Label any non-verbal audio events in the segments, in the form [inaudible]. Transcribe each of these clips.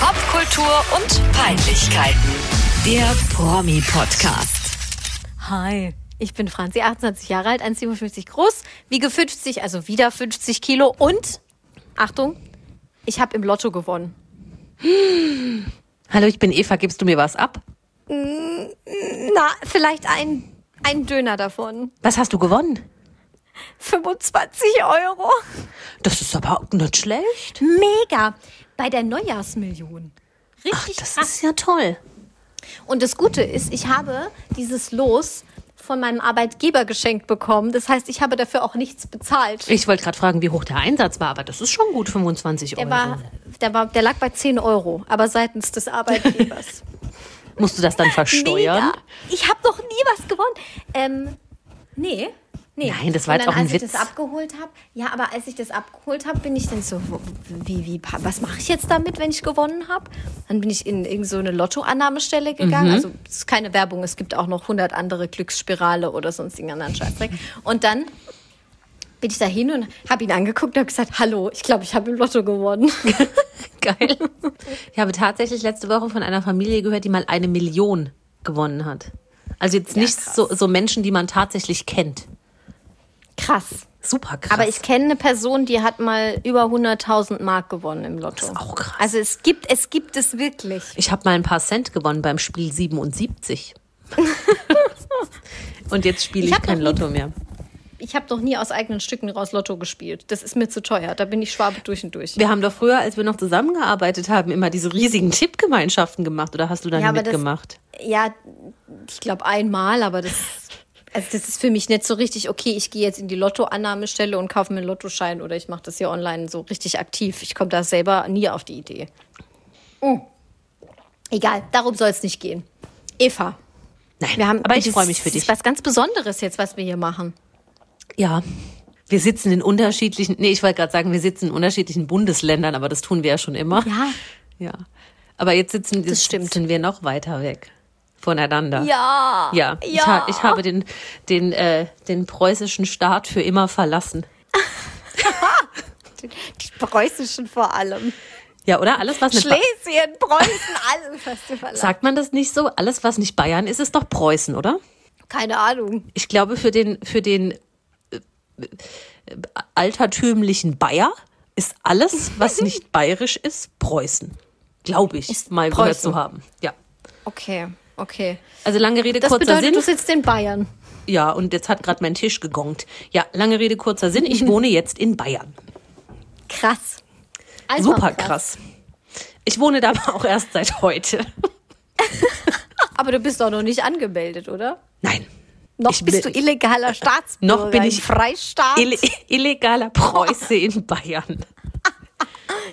Popkultur und Peinlichkeiten. Der Promi-Podcast. Hi, ich bin Franzi, 28 Jahre alt, 1,57 groß, wiege 50, also wieder 50 Kilo und, Achtung, ich habe im Lotto gewonnen. Hallo, ich bin Eva, gibst du mir was ab? Na, vielleicht ein, ein Döner davon. Was hast du gewonnen? 25 Euro. Das ist aber auch nicht schlecht. Mega. Bei der Neujahrsmillion. Richtig Das krass. ist ja toll. Und das Gute ist, ich habe dieses Los von meinem Arbeitgeber geschenkt bekommen. Das heißt, ich habe dafür auch nichts bezahlt. Ich wollte gerade fragen, wie hoch der Einsatz war, aber das ist schon gut, 25 Der, Euro. war, der, war, der lag bei 10 Euro, aber seitens des Arbeitgebers. [laughs] Musst du das dann versteuern? Mega. Ich habe noch nie was gewonnen. Ähm, nee. Nee. Nein, das war Und jetzt dann, auch ein als Witz. ich das abgeholt habe, ja, aber als ich das abgeholt habe, bin ich dann so, wie, wie, was mache ich jetzt damit, wenn ich gewonnen habe? Dann bin ich in irgendeine so eine Lottoannahmestelle Mhm. gegangen. Also es ist keine Werbung, es gibt auch noch 100 andere Glücksspirale oder sonstigen anderen Scheißdreck. Und dann bin ich da hin und habe ihn angeguckt und habe gesagt, hallo, ich glaube, ich habe im Lotto gewonnen. [laughs] Geil. Ich habe tatsächlich letzte Woche von einer Familie gehört, die mal eine Million gewonnen hat. Also jetzt nicht krass. so, so Menschen, die man tatsächlich kennt. Krass. Super krass. Aber ich kenne eine Person, die hat mal über 100.000 Mark gewonnen im Lotto. Das ist auch krass. Also es gibt, es gibt es wirklich. Ich habe mal ein paar Cent gewonnen beim Spiel 77. [laughs] Und jetzt spiele Ich ich, kein noch Lotto mehr. Ich habe doch nie aus eigenen Stücken raus Lotto gespielt. Das ist mir zu teuer. Da bin ich Schwabe durch und durch. Wir haben doch früher, als wir noch zusammengearbeitet haben, immer diese riesigen Tippgemeinschaften gemacht. Oder hast du da Ja, aber das- mitgemacht? Ja, ich glaube einmal, aber das, [laughs] also das ist für mich nicht so richtig, okay, ich gehe jetzt in die Lottoannahmestelle und kaufe mir einen Lottoschein oder ich mache das hier online so richtig aktiv. Ich komme da selber nie auf die Idee. Mm. Egal, darum soll es nicht gehen. Eva, Nein, wir haben aber ich das- freue mich für Das dich. ist was ganz Besonderes jetzt, was wir hier machen. Ja. Wir sitzen in unterschiedlichen, nee, ich wollte gerade sagen, wir sitzen in unterschiedlichen Bundesländern, aber das tun wir ja schon immer. Ja. Ja. Aber jetzt sitzen, jetzt stimmt. sitzen wir noch weiter weg voneinander. Ja. Ja, Ich, ha ich habe den, den, äh, den preußischen Staat für immer verlassen. [laughs] Die preußischen vor allem. Ja, oder? Alles, was mit Ba- Schlesien, Preußen, alles hast du verlassen. Sagt man das nicht so? Alles, was nicht Bayern ist, ist doch Preußen, oder? Keine Ahnung. Ich glaube, für den, für den äh, äh, altertümlichen Bayer ist alles, was [laughs] nicht bayerisch ist, Preußen. Glaube ich, Ist mal gehört Preußen. zu haben. Ja. Okay, okay. Also lange Rede, Das kurzer bedeutet, Sinn. du sitzt in Bayern. Ja, und jetzt hat gerade mein Tisch gegongt. Ja, lange Rede, kurzer Sinn. Ich wohne jetzt in Bayern. Krass. Einfach Super krass. Ich wohne da aber auch erst seit heute. [laughs] Aber du bist doch noch nicht angemeldet, oder? Nein. Noch Ich bist bin- du illegaler Staatsbürger [laughs] Noch bin ich Freistaat. Ille illegaler Preuße in Bayern.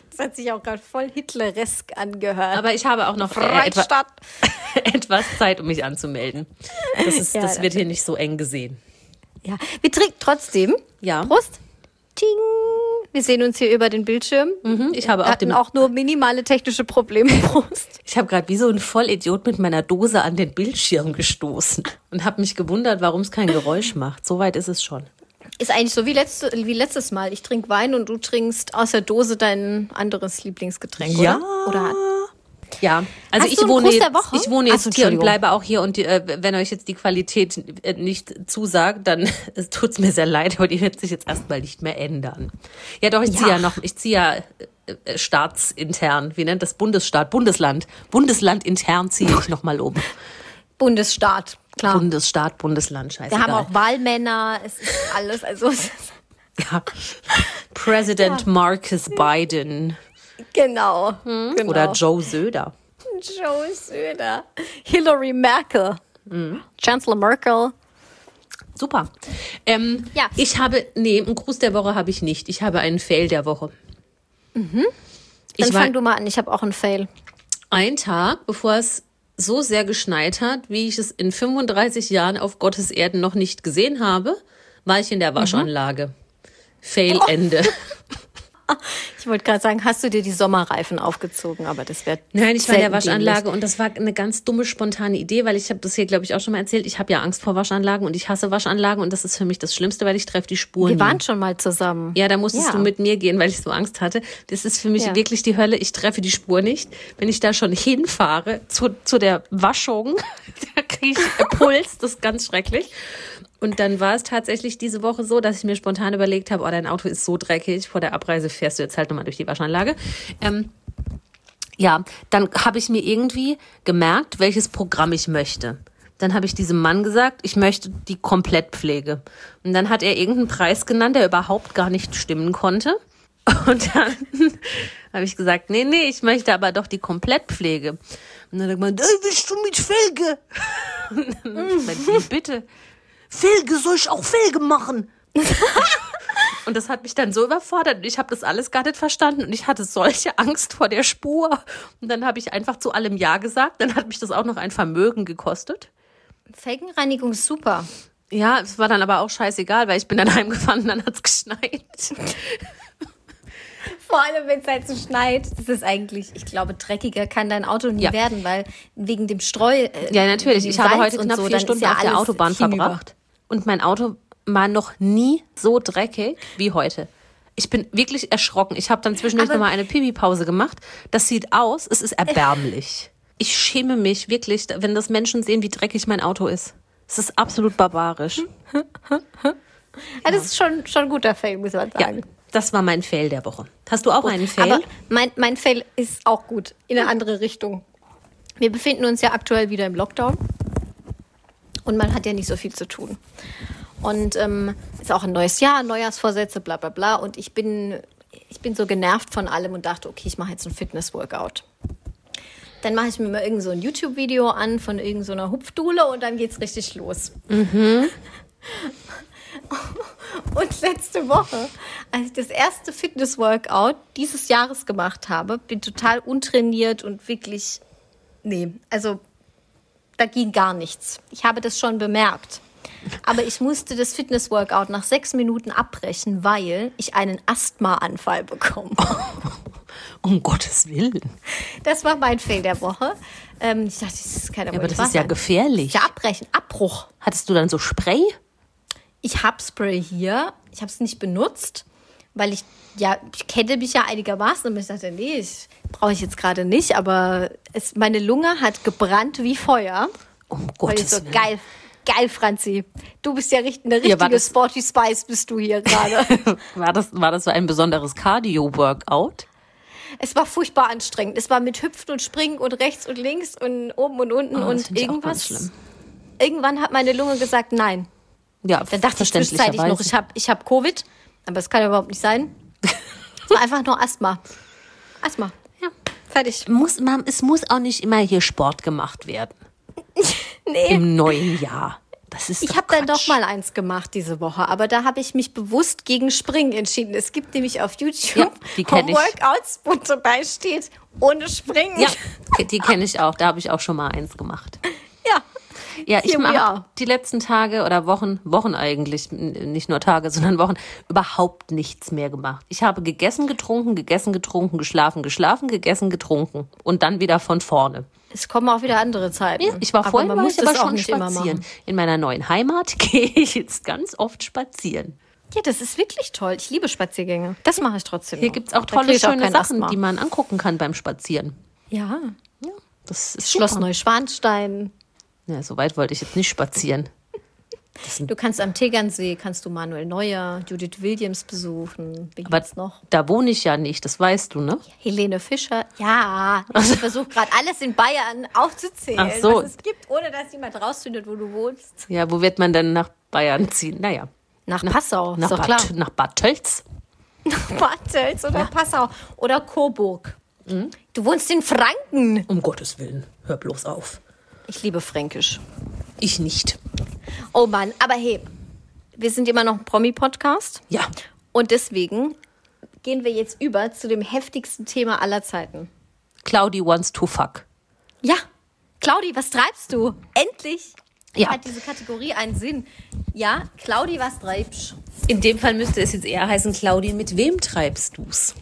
Das hat sich auch gerade voll hitleresk angehört. Aber ich habe auch noch äh, etwa, [laughs] etwas Zeit, um mich anzumelden. Das, ist, Ja, das wird hier nicht so eng gesehen. Ja, wir trinken trotzdem. Ja. Prost. Ting. Wir sehen uns hier über den Bildschirm. Mhm, Ich habe auch, hatten auch nur minimale technische Probleme. [laughs] Prost. ich habe gerade wie so ein Vollidiot mit meiner Dose an den Bildschirm gestoßen und habe mich gewundert, warum es kein Geräusch macht. Soweit ist es schon. Ist eigentlich so wie, letzte, wie letztes Mal. Ich trinke Wein und du trinkst aus der Dose dein anderes Lieblingsgetränk, Ja. oder? Oder Ja, also ich wohne, jetzt, ich wohne jetzt so, hier und bleibe auch hier und die, äh, wenn euch jetzt die Qualität äh, nicht zusagt, dann [laughs] es tut's mir sehr leid, aber die wird sich jetzt erstmal nicht mehr ändern. Ja, doch, ich ziehe ja Ja. noch, ich ziehe ja äh, äh, staatsintern, wie nennt das Bundesstaat, Bundesland, Bundesland intern ziehe ich noch mal um. Bundesstaat, klar. Bundesstaat, Bundesland, scheiße. Wir haben auch Wahlmänner, es ist alles, also [laughs] ja. President Marcus Biden genau, genau. oder Joe Söder. Joe Söder, Hillary Merkel, Mhm. Chancellor Merkel. Super. Ähm, Ja. Ich habe, nee, einen Gruß der Woche habe ich nicht. Ich habe einen Fail der Woche. Dann Ich war fang du mal an, ich habe auch einen Fail. ein Tag, bevor es so sehr geschneit hat, wie ich es in 35 Jahren auf Gottes Erden noch nicht gesehen habe, war ich in der Waschanlage. Fail Ende. [laughs] [laughs] Ich wollte gerade sagen, hast du dir die Sommerreifen aufgezogen, aber das wäre Nein, ich war in der Waschanlage dämlich. und das war eine ganz dumme, spontane Idee, weil ich habe das hier, glaube ich, auch schon mal erzählt. Ich habe ja Angst vor Waschanlagen und ich hasse Waschanlagen und das ist für mich das Schlimmste, weil ich treffe die Spuren. Wir nie. waren schon mal zusammen. Ja, da musstest Ja. du mit mir gehen, weil ich so Angst hatte. Das ist für mich Ja. wirklich die Hölle. Ich treffe die Spur nicht. Wenn ich da schon hinfahre zu, zu der Waschung, [laughs] da kriege ich Puls. Das ist ganz schrecklich. Und dann war es tatsächlich diese Woche so, dass ich mir spontan überlegt habe, oh, dein Auto ist so dreckig. Vor der Abreise fährst du jetzt halt nochmal durch die Waschanlage. Ähm, ja, dann habe ich mir irgendwie gemerkt, welches Programm ich möchte. Dann habe ich diesem Mann gesagt, ich möchte die Komplettpflege. Und dann hat er irgendeinen Preis genannt, der überhaupt gar nicht stimmen konnte. [laughs] Und dann [laughs] habe ich gesagt, nee, nee, ich möchte aber doch die Komplettpflege. Und dann hat er gemeint, ey, willst du mit Felge? [laughs] Und dann hab ich wie bitte? Felge, soll ich auch Felge machen? [laughs] Und das hat mich dann so überfordert. und Ich habe das alles gar nicht verstanden und ich hatte solche Angst vor der Spur. Und dann habe ich einfach zu allem Ja gesagt. Dann hat mich das auch noch ein Vermögen gekostet. Felgenreinigung ist super. Ja, es war dann aber auch scheißegal, weil ich bin dann [laughs] heimgefahren und dann hat's geschneit. [laughs] Vor allem, wenn es halt so schneit. Das ist eigentlich, ich glaube, dreckiger kann dein Auto nie Ja. werden, weil wegen dem Streu. äh, Ja, natürlich. Ich habe Salz heute knapp so, vier Stunden ja auf der Autobahn hinüber. verbracht. Und mein Auto war noch nie so dreckig wie heute. Ich bin wirklich erschrocken. Ich habe dann zwischendurch nochmal eine Pipi-Pause gemacht. Das sieht aus, es ist erbärmlich. [laughs] Ich schäme mich wirklich, wenn das Menschen sehen, wie dreckig mein Auto ist. Es ist absolut barbarisch. [laughs] Ja, das ist schon, schon ein guter Fail, muss man Ja, sagen. das war mein Fail der Woche. Hast du auch einen Fail? Aber mein, mein Fail ist auch gut, in eine andere Richtung. Wir befinden uns ja aktuell wieder im Lockdown und man hat ja nicht so viel zu tun. Und ähm, ist auch ein neues Jahr, Neujahrsvorsätze, bla bla bla. Und ich bin, ich bin so genervt von allem und dachte, okay, ich mache jetzt ein Fitness-Workout. Dann mache ich mir mal irgend so ein YouTube-Video an von irgendeiner so einer Hupfdule und dann geht's richtig los. [laughs] Und letzte Woche, als ich das erste Fitness-Workout dieses Jahres gemacht habe, bin total untrainiert und wirklich, nee, also da ging gar nichts. Ich habe das schon bemerkt. Aber ich musste das Fitness-Workout nach sechs Minuten abbrechen, weil ich einen Asthma-Anfall bekomme. [laughs] um Gottes Willen. Das war mein Fail der Woche. Ähm, ich dachte, das ist keiner Ja, aber das ist ja gefährlich. Ja, abbrechen, Abbruch. Hattest du dann so Spray? Ich habe Spray hier. Ich habe es nicht benutzt, weil ich ja, ich kenne mich ja einigermaßen und ich dachte, nee, ich brauche ich jetzt gerade nicht, aber es, meine Lunge hat gebrannt wie Feuer. Um ich Gottes so Willen. geil, geil, Franzi. Du bist ja richt- eine richtige war das- Sporty Spice, bist du hier gerade. [laughs] War das, war das so ein besonderes Cardio-Workout? es war furchtbar anstrengend. Es war mit Hüpfen und Springen und rechts und links und oben und unten Oh, und irgendwas. schlimm. Irgendwann hat meine Lunge gesagt, nein. Ja, Dann dachte ich zwischenzeitlich noch, ich habe ich hab Covid, aber das kann ja überhaupt nicht sein. [laughs] Es war einfach nur Asthma. Asthma. Ja. Fertig. muss, man, es muss auch nicht immer hier Sport gemacht werden. [laughs] Nee. Im neuen Jahr. Das ist Ich habe dann doch mal eins gemacht diese Woche, aber da habe ich mich bewusst gegen Springen entschieden. Es gibt nämlich auf YouTube Ja. Workouts, wo dabei steht, ohne Springen. Ja, die kenne ich auch. Da habe ich auch schon mal eins gemacht. [laughs] ja. Ja, ich habe die letzten Tage oder Wochen, Wochen eigentlich, nicht nur Tage, [laughs] sondern Wochen, überhaupt nichts mehr gemacht. Ich habe gegessen, getrunken, gegessen, getrunken, geschlafen, geschlafen, gegessen, getrunken und dann wieder von vorne. Es kommen auch wieder andere Zeiten. Ich war aber vorhin, man war muss ich aber auch schon spazieren. In meiner neuen Heimat [laughs] gehe ich jetzt ganz oft spazieren. Ja, das ist wirklich toll. Ich liebe Spaziergänge. Das mache ich trotzdem. Hier noch. gibt's auch tolle, auch schöne kein Sachen, Asthma. die man angucken kann beim Spazieren. Ja. Ja, das ist Schloss. Neuschwanstein. Ja, so weit wollte ich jetzt nicht spazieren. Du kannst am Tegernsee, kannst du Manuel Neuer, Judith Williams besuchen. Wie Aber noch? da wohne ich ja nicht, das weißt du, ne? Helene Fischer. Ja, ich versuche gerade alles in Bayern aufzuzählen, Ach so. was es gibt, ohne dass jemand rausfindet, wo du wohnst. Ja, wo wird man denn nach Bayern ziehen? Naja, Nach Passau, nach ist Bad, klar. nach Bad Tölz. [laughs] Bad Tölz oder Passau oder Coburg. Mhm. Du wohnst in Franken. Um Gottes Willen, hör bloß auf. Ich liebe Fränkisch. Ich nicht. Oh Mann, aber hey, wir sind immer noch ein Promi-Podcast. Ja, Und deswegen gehen wir jetzt über zu dem heftigsten Thema aller Zeiten. Claudi wants to fuck. Ja, Claudi, was treibst du? Endlich Ja. hat diese Kategorie einen Sinn. Ja, Claudi, was treibst In dem Fall müsste es jetzt eher heißen, Claudi, mit wem treibst du's?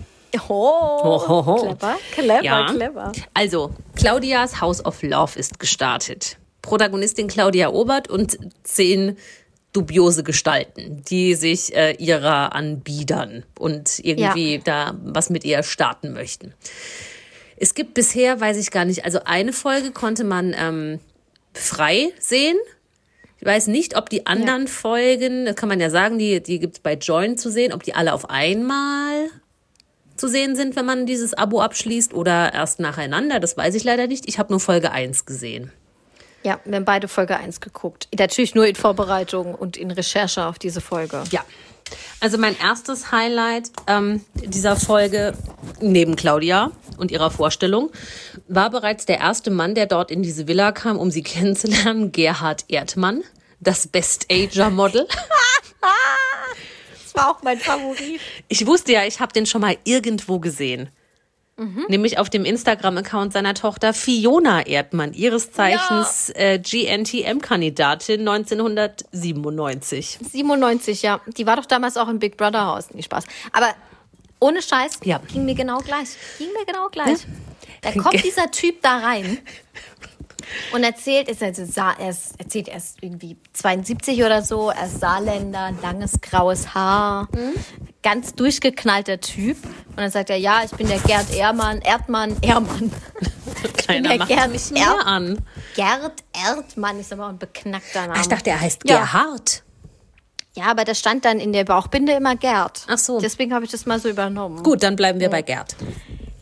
Oh, clever, clever, Ja. clever. Also, Claudias House of Love ist gestartet. Protagonistin Claudia Obert und zehn dubiose Gestalten, die sich äh, ihrer anbiedern und irgendwie Ja. da was mit ihr starten möchten. Es gibt bisher, weiß ich gar nicht, also eine Folge konnte man ähm, frei sehen. Ich weiß nicht, ob die anderen Folgen, das kann man ja sagen, die, die gibt es bei Join zu sehen, ob die alle auf einmal zu sehen sind, wenn man dieses Abo abschließt oder erst nacheinander. Das weiß ich leider nicht. Ich habe nur Folge 1 gesehen. Ja, wir haben beide Folge 1 geguckt. Natürlich nur in Vorbereitung und in Recherche auf diese Folge. Ja. Also mein erstes Highlight ähm, dieser Folge neben Claudia und ihrer Vorstellung war bereits der erste Mann, der dort in diese Villa kam, um sie [laughs] kennenzulernen, Gerhard Erdmann, das Best Ager Model. [laughs] Das war auch mein Favorit. Ich wusste ja, ich habe den schon mal irgendwo gesehen. Nämlich auf dem Instagram-Account seiner Tochter Fiona Erdmann, ihres Zeichens äh, GNTM-Kandidatin 1997. 97, ja. Die war doch damals auch im Big Brother Haus. Nee, Spaß. Aber ohne Scheiß, Ja. ging mir genau gleich. Ging mir genau gleich. Da kommt dieser Typ da rein [laughs] und erzählt, ist also, er ist, erzählt, er ist irgendwie 72 oder so, er ist Saarländer, langes graues Haar, ganz durchgeknallter Typ. Und dann sagt er, ja, ich bin der Gerd Ehrmann, Erdmann, Ehrmann. [laughs] Keiner der macht Gerd mich mehr an. Gerd Erdmann ist aber auch ein beknackter Name. Ich dachte, er heißt Ja. Gerhard. Ja, aber da stand dann in der Bauchbinde immer Gerd. Ach so. Deswegen habe ich das mal so übernommen. Gut, dann bleiben wir bei Gerd.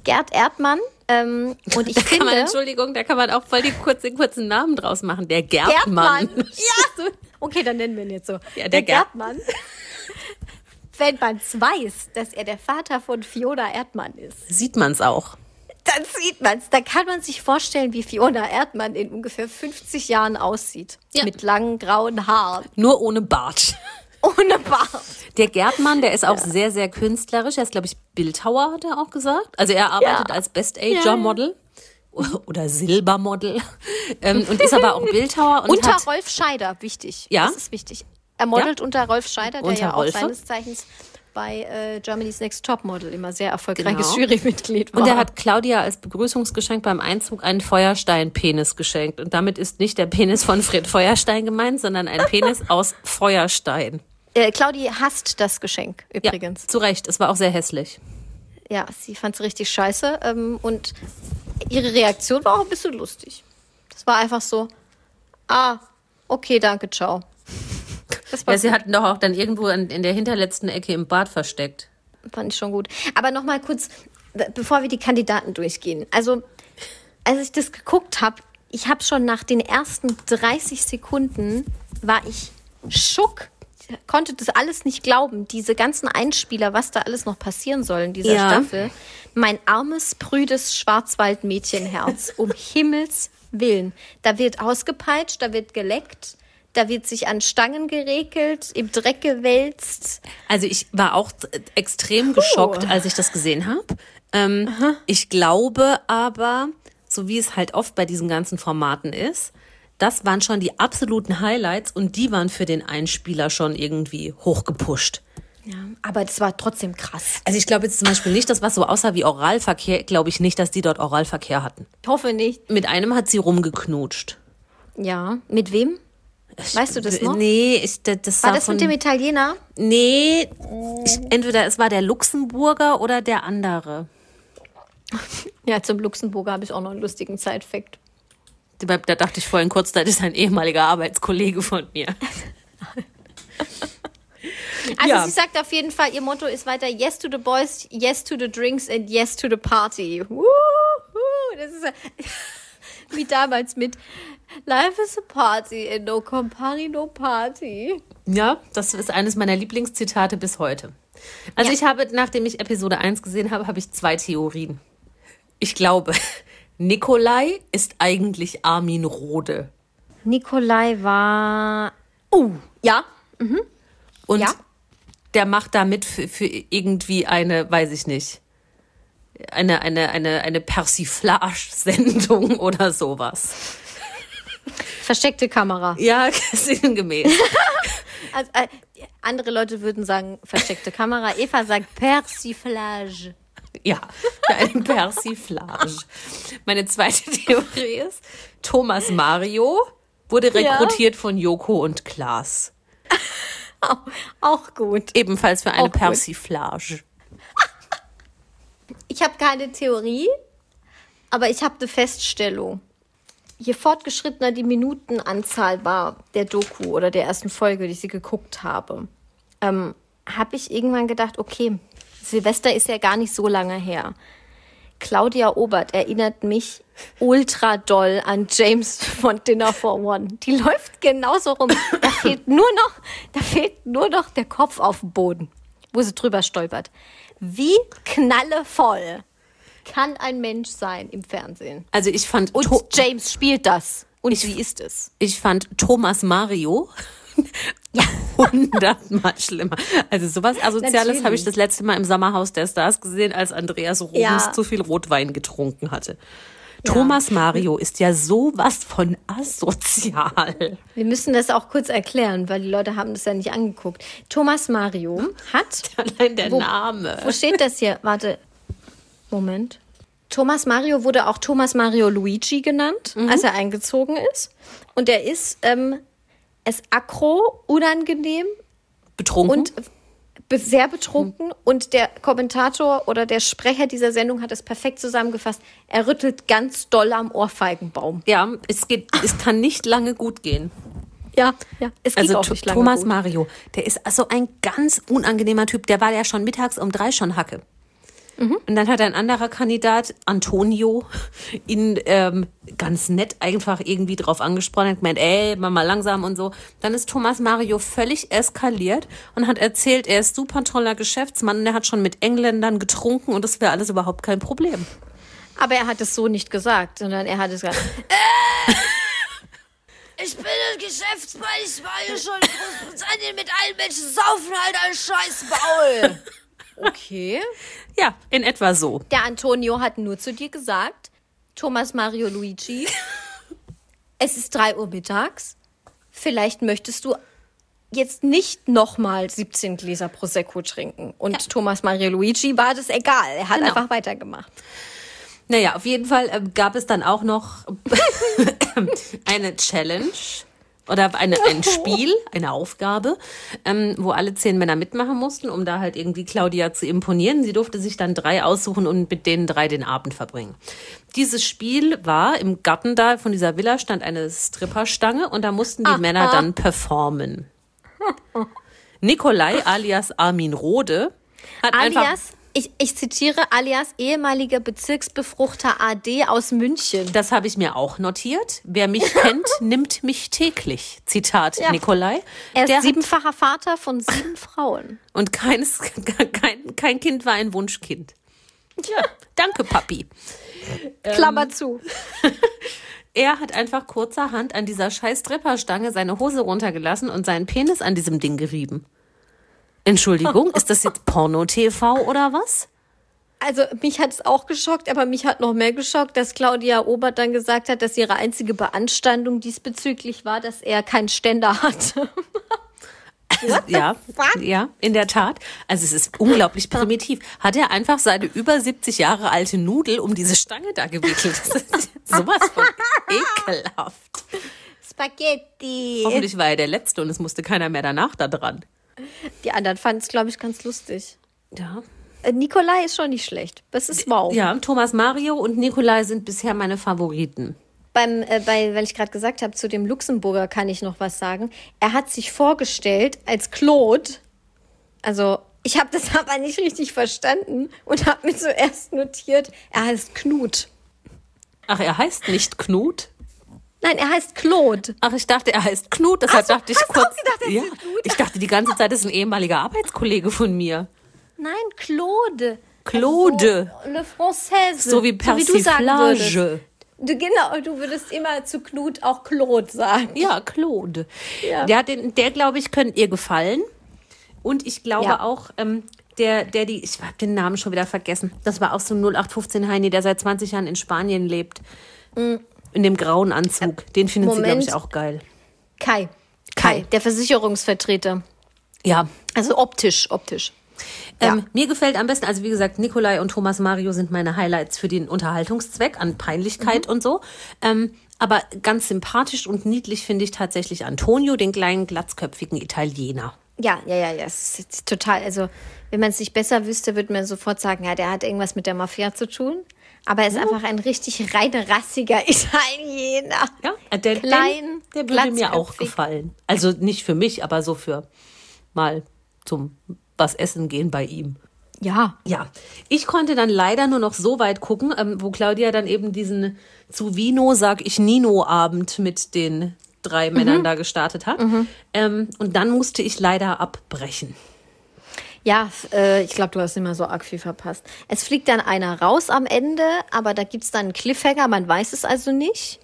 Gerd Erdmann. Ähm, und ich Da kann man, finde. Entschuldigung, da kann man auch voll die kurzen, kurzen Namen draus machen. Der Gerdmann. [laughs] Ja. Okay, dann nennen wir ihn jetzt so. Ja, der der Gerd- Gerdmann. [laughs] Wenn man weiß, dass er der Vater von Fiona Erdmann ist, Sieht man es auch. dann sieht man's. Dann kann man sich vorstellen, wie Fiona Erdmann in ungefähr 50 Jahren aussieht. Ja. Mit langen grauen Haaren. Nur ohne Bart. Ohne Bart. Der Gerdmann, der ist auch sehr, sehr künstlerisch. Er ist, glaube ich, Bildhauer, hat er auch gesagt. Also er arbeitet Ja. als Best Ja, ja. Ager Model [laughs] oder Silbermodel ähm, und ist aber auch Bildhauer und unter hat Rolf Scheider, wichtig. Ja? Das ist wichtig. Er modelt unter Rolf Scheider, der Unter ja auch Rolfe? seines Zeichens bei äh, Germany's Next Top Model immer sehr erfolgreiches Genau. Jurymitglied war. Und er hat Claudia als Begrüßungsgeschenk beim Einzug einen Feuerstein-Penis geschenkt. Und damit ist nicht der Penis von Fred Feuerstein gemeint, sondern ein Penis [laughs] aus Feuerstein. Äh, Claudi hasst das Geschenk übrigens. Ja, zu Recht. Es war auch sehr hässlich. Ja, sie fand es richtig scheiße. Ähm, und ihre Reaktion war auch ein bisschen lustig. Das war einfach so, ah, okay, danke, ciao. Das war Ja, sie hatten doch auch dann irgendwo in, in der hinterletzten Ecke im Bad versteckt. Fand ich schon gut. Aber noch mal kurz, be- bevor wir die Kandidaten durchgehen. Also, als ich das geguckt habe, ich habe schon nach den ersten 30 Sekunden war ich schock. Ich konnte das alles nicht glauben. Diese ganzen Einspieler, was da alles noch passieren soll in dieser Ja. Staffel. Mein armes, prüdes Schwarzwald-Mädchenherz. um [laughs] Himmels Willen. Da wird ausgepeitscht, da wird geleckt. Da wird sich an Stangen gerekelt, im Dreck gewälzt. Also ich war auch extrem geschockt, als ich das gesehen habe. Ähm, ich glaube aber, so wie es halt oft bei diesen ganzen Formaten ist, das waren schon die absoluten Highlights und die waren für den Einspieler schon irgendwie hochgepusht. Ja, aber das war trotzdem krass. Also ich glaube jetzt zum Beispiel nicht, dass was so aussah wie Oralverkehr, glaube ich nicht, dass die dort Oralverkehr hatten. Ich hoffe nicht. Mit einem hat sie rumgeknutscht. Ja, mit wem? Weißt du das noch? Nee, ich, das, das War das von, mit dem Italiener? Nee, ich, entweder es war der Luxemburger oder der andere. [laughs] Ja, zum Luxemburger habe ich auch noch einen lustigen Side-Fact. Da da dachte ich vorhin kurz, das ist ein ehemaliger Arbeitskollege von mir. Also Ja. sie sagt auf jeden Fall, ihr Motto ist weiter Yes to the boys, Yes to the drinks and Yes to the party. Wuhu, das ist [laughs] wie damals mit Life is a party and no company, no party. Ja, das ist eines meiner Lieblingszitate bis heute. Also Ja. ich habe, nachdem ich Episode 1 gesehen habe, habe ich zwei Theorien. Ich glaube, Nikolai ist eigentlich Armin Rode. Nikolai war... Oh, ja. Und Ja. der macht damit für, für irgendwie eine, weiß ich nicht, eine, eine, eine, eine Persiflage-Sendung [laughs] oder sowas. Versteckte Kamera. Ja, [laughs] sinngemäß. Also, äh, andere Leute würden sagen versteckte Kamera. Eva sagt Persiflage. Ja, [laughs] für eine Persiflage. Meine zweite [laughs] Theorie ist, Thomas Mario wurde rekrutiert von Joko und Klaas. [laughs] Auch, gut. Ebenfalls für eine Auch gut. Persiflage. Ich habe keine Theorie, aber ich habe eine Feststellung. Je fortgeschrittener die Minutenanzahl war der Doku oder der ersten Folge, die ich sie geguckt habe, ähm, habe ich irgendwann gedacht, okay, Silvester ist ja gar nicht so lange her. Claudia Obert erinnert mich ultra doll an James von Dinner for One. Die läuft genauso rum. Da fehlt nur noch, da fehlt nur noch der Kopf auf dem Boden, wo sie drüber stolpert. Wie knallevoll kann ein Mensch sein im Fernsehen? Also ich fand, Und James spielt das. Und wie ist es? ich fand Thomas Mario [laughs] ja. hundertmal schlimmer. Also sowas Asoziales habe ich das letzte Mal im Sommerhaus der Stars gesehen, als Andreas Robens Ja. zu viel Rotwein getrunken hatte. Thomas Mario ist ja sowas von asozial. Wir müssen das auch kurz erklären, weil die Leute haben das ja nicht angeguckt. Thomas Mario hat [laughs] Allein der Wo- Name. Wo steht das hier? Warte. Moment. Thomas Mario wurde auch Thomas Mario Luigi genannt, Mhm. als er eingezogen ist. Und er ist ähm, es aggro, unangenehm Betrunken. und sehr betrunken. Und der Kommentator oder der Sprecher dieser Sendung hat es perfekt zusammengefasst. Er rüttelt ganz doll am Ohrfeigenbaum. ja, es geht, es kann nicht lange gut gehen. Ja, ja. Es geht Also auch nicht lange Thomas gut. Mario, der ist also ein ganz unangenehmer Typ. Der war ja schon mittags um drei schon Hacke. Mhm. Und dann hat ein anderer Kandidat, Antonio, ihn ähm, ganz nett einfach irgendwie drauf angesprochen, hat gemeint, ey, mach mal langsam und so. Dann ist Thomas Mario völlig eskaliert und hat erzählt, er ist super toller Geschäftsmann und er hat schon mit Engländern getrunken und das wäre alles überhaupt kein Problem. Aber er hat es so nicht gesagt, sondern er hat es gesagt. [laughs] Ich bin ein Geschäftsmann, ich war hier schon in Großbritannien mit allen Menschen saufen halt ein scheiß Maul. [laughs] Okay. [laughs] Ja, in etwa so. Der Antonio hat nur zu dir gesagt, Thomas Mario Luigi, [laughs] es ist 3 Uhr mittags, vielleicht möchtest du jetzt nicht nochmal 17 Gläser Prosecco trinken. Und Thomas Mario Luigi war das egal, er hat Genau. einfach weitergemacht. Naja, auf jeden Fall ähm, gab es dann auch noch [laughs] eine Challenge oder eine, ein [laughs] Spiel, eine Aufgabe, ähm, wo alle zehn Männer mitmachen mussten, um da halt irgendwie Claudia zu imponieren. Sie durfte sich dann drei aussuchen und mit denen drei den Abend verbringen. Dieses Spiel war im Garten da von dieser Villa stand eine Stripperstange und da mussten die Männer dann performen. [laughs] Nikolai alias Armin Rode hat einfach Alias, ich, ich zitiere, alias ehemaliger Bezirksbefruchter AD aus München. Das habe ich mir auch notiert. Wer mich [laughs] kennt, nimmt mich täglich. Zitat Ja. Nikolai. Er ist siebenfacher Vater von sieben Frauen. und keines, kein, kein Kind war ein Wunschkind. Ja, danke, Papi. [laughs] Klammer zu. [laughs] Er hat einfach kurzerhand an dieser scheiß Trepperstange seine Hose runtergelassen und seinen Penis an diesem Ding gerieben. Entschuldigung, ist das jetzt Porno-TV oder was? Also mich hat es auch geschockt, aber mich hat noch mehr geschockt, dass Claudia Obert dann gesagt hat, dass ihre einzige Beanstandung diesbezüglich war, dass er keinen Ständer hatte. [laughs] ja, ja, in der Tat. Also es ist unglaublich primitiv. Hat er einfach seine über 70 Jahre alte Nudel um diese Stange da gewickelt? Das ist sowas von [laughs] ekelhaft. Spaghetti. Hoffentlich war er der Letzte und es musste keiner mehr danach da dran. Die anderen fanden es, glaube ich, ganz lustig. Ja. Äh, Nikolai ist schon nicht schlecht. Das ist wow. Ja, Thomas Mario und Nikolai sind bisher meine Favoriten. Beim, äh, bei, weil ich gerade gesagt habe, zu dem Luxemburger kann ich noch was sagen. Er hat sich vorgestellt als Claude. Also, ich habe das [laughs] aber nicht richtig verstanden und habe mir zuerst notiert, er heißt Knut. Ach, er heißt nicht Knut? Nein, er heißt Claude. Ach, ich dachte, er heißt Knut. Deshalb so, dachte ich kurz. gedacht, er ja, ich dachte die ganze Zeit, das ist ein ehemaliger Arbeitskollege von mir. Nein, Claude. Claude. Also so, le Française. So wie. Persiflage. Du, genau, du würdest immer zu Knut auch Claude sagen. Ja, Claude. Ja. Der, den, der glaube ich, könnte ihr gefallen. Und ich glaube Ja. auch, ähm, der, der die, ich habe den Namen schon wieder vergessen. Das war auch so ein 0815 Heini, der seit 20 Jahren in Spanien lebt. In dem grauen Anzug. Den findet sie, glaube Moment. ich, auch geil. Kai. Kai, der Versicherungsvertreter. Ja, Also optisch, optisch. Ja. Ähm, mir gefällt am besten, also wie gesagt, Nikolai und Thomas Mario sind meine Highlights für den Unterhaltungszweck an Peinlichkeit Mhm. und so. Ähm, aber ganz sympathisch und niedlich finde ich tatsächlich Antonio, den kleinen glatzköpfigen Italiener. Ja, ja, ja, ja. Es ist total. Also, wenn man es nicht besser wüsste, würde man sofort sagen, ja, der hat irgendwas mit der Mafia zu tun. Aber er ist einfach ein richtig reine rassiger [laughs] Italiener. Ja, äh, der, Klein, der, der würde mir auch gefallen. Also nicht für mich, aber so für mal zum was essen gehen bei ihm. Ja. Ja, ich konnte dann leider nur noch so weit gucken, ähm, wo Claudia dann eben diesen zu Vino, sag ich Nino Abend mit den drei Männern da gestartet hat. Ähm, und dann musste ich leider abbrechen. Ja, äh, ich glaube, du hast mehr so arg viel verpasst. Es fliegt dann einer raus am Ende, aber da gibt's dann einen Cliffhanger, man weiß es also nicht.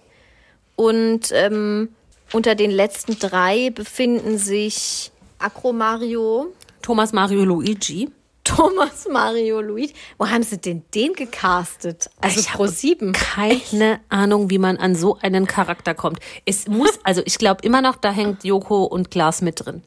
Und ähm, unter den letzten drei befinden sich Acro Mario, Thomas Mario Luigi. Thomas Mario Luigi. Wo haben sie denn den gecastet? Also Ich Pro habe 7. Keine Ahnung, wie man an so einen Charakter kommt. Es muss, also ich glaube immer noch, da hängt Joko und Glas mit drin.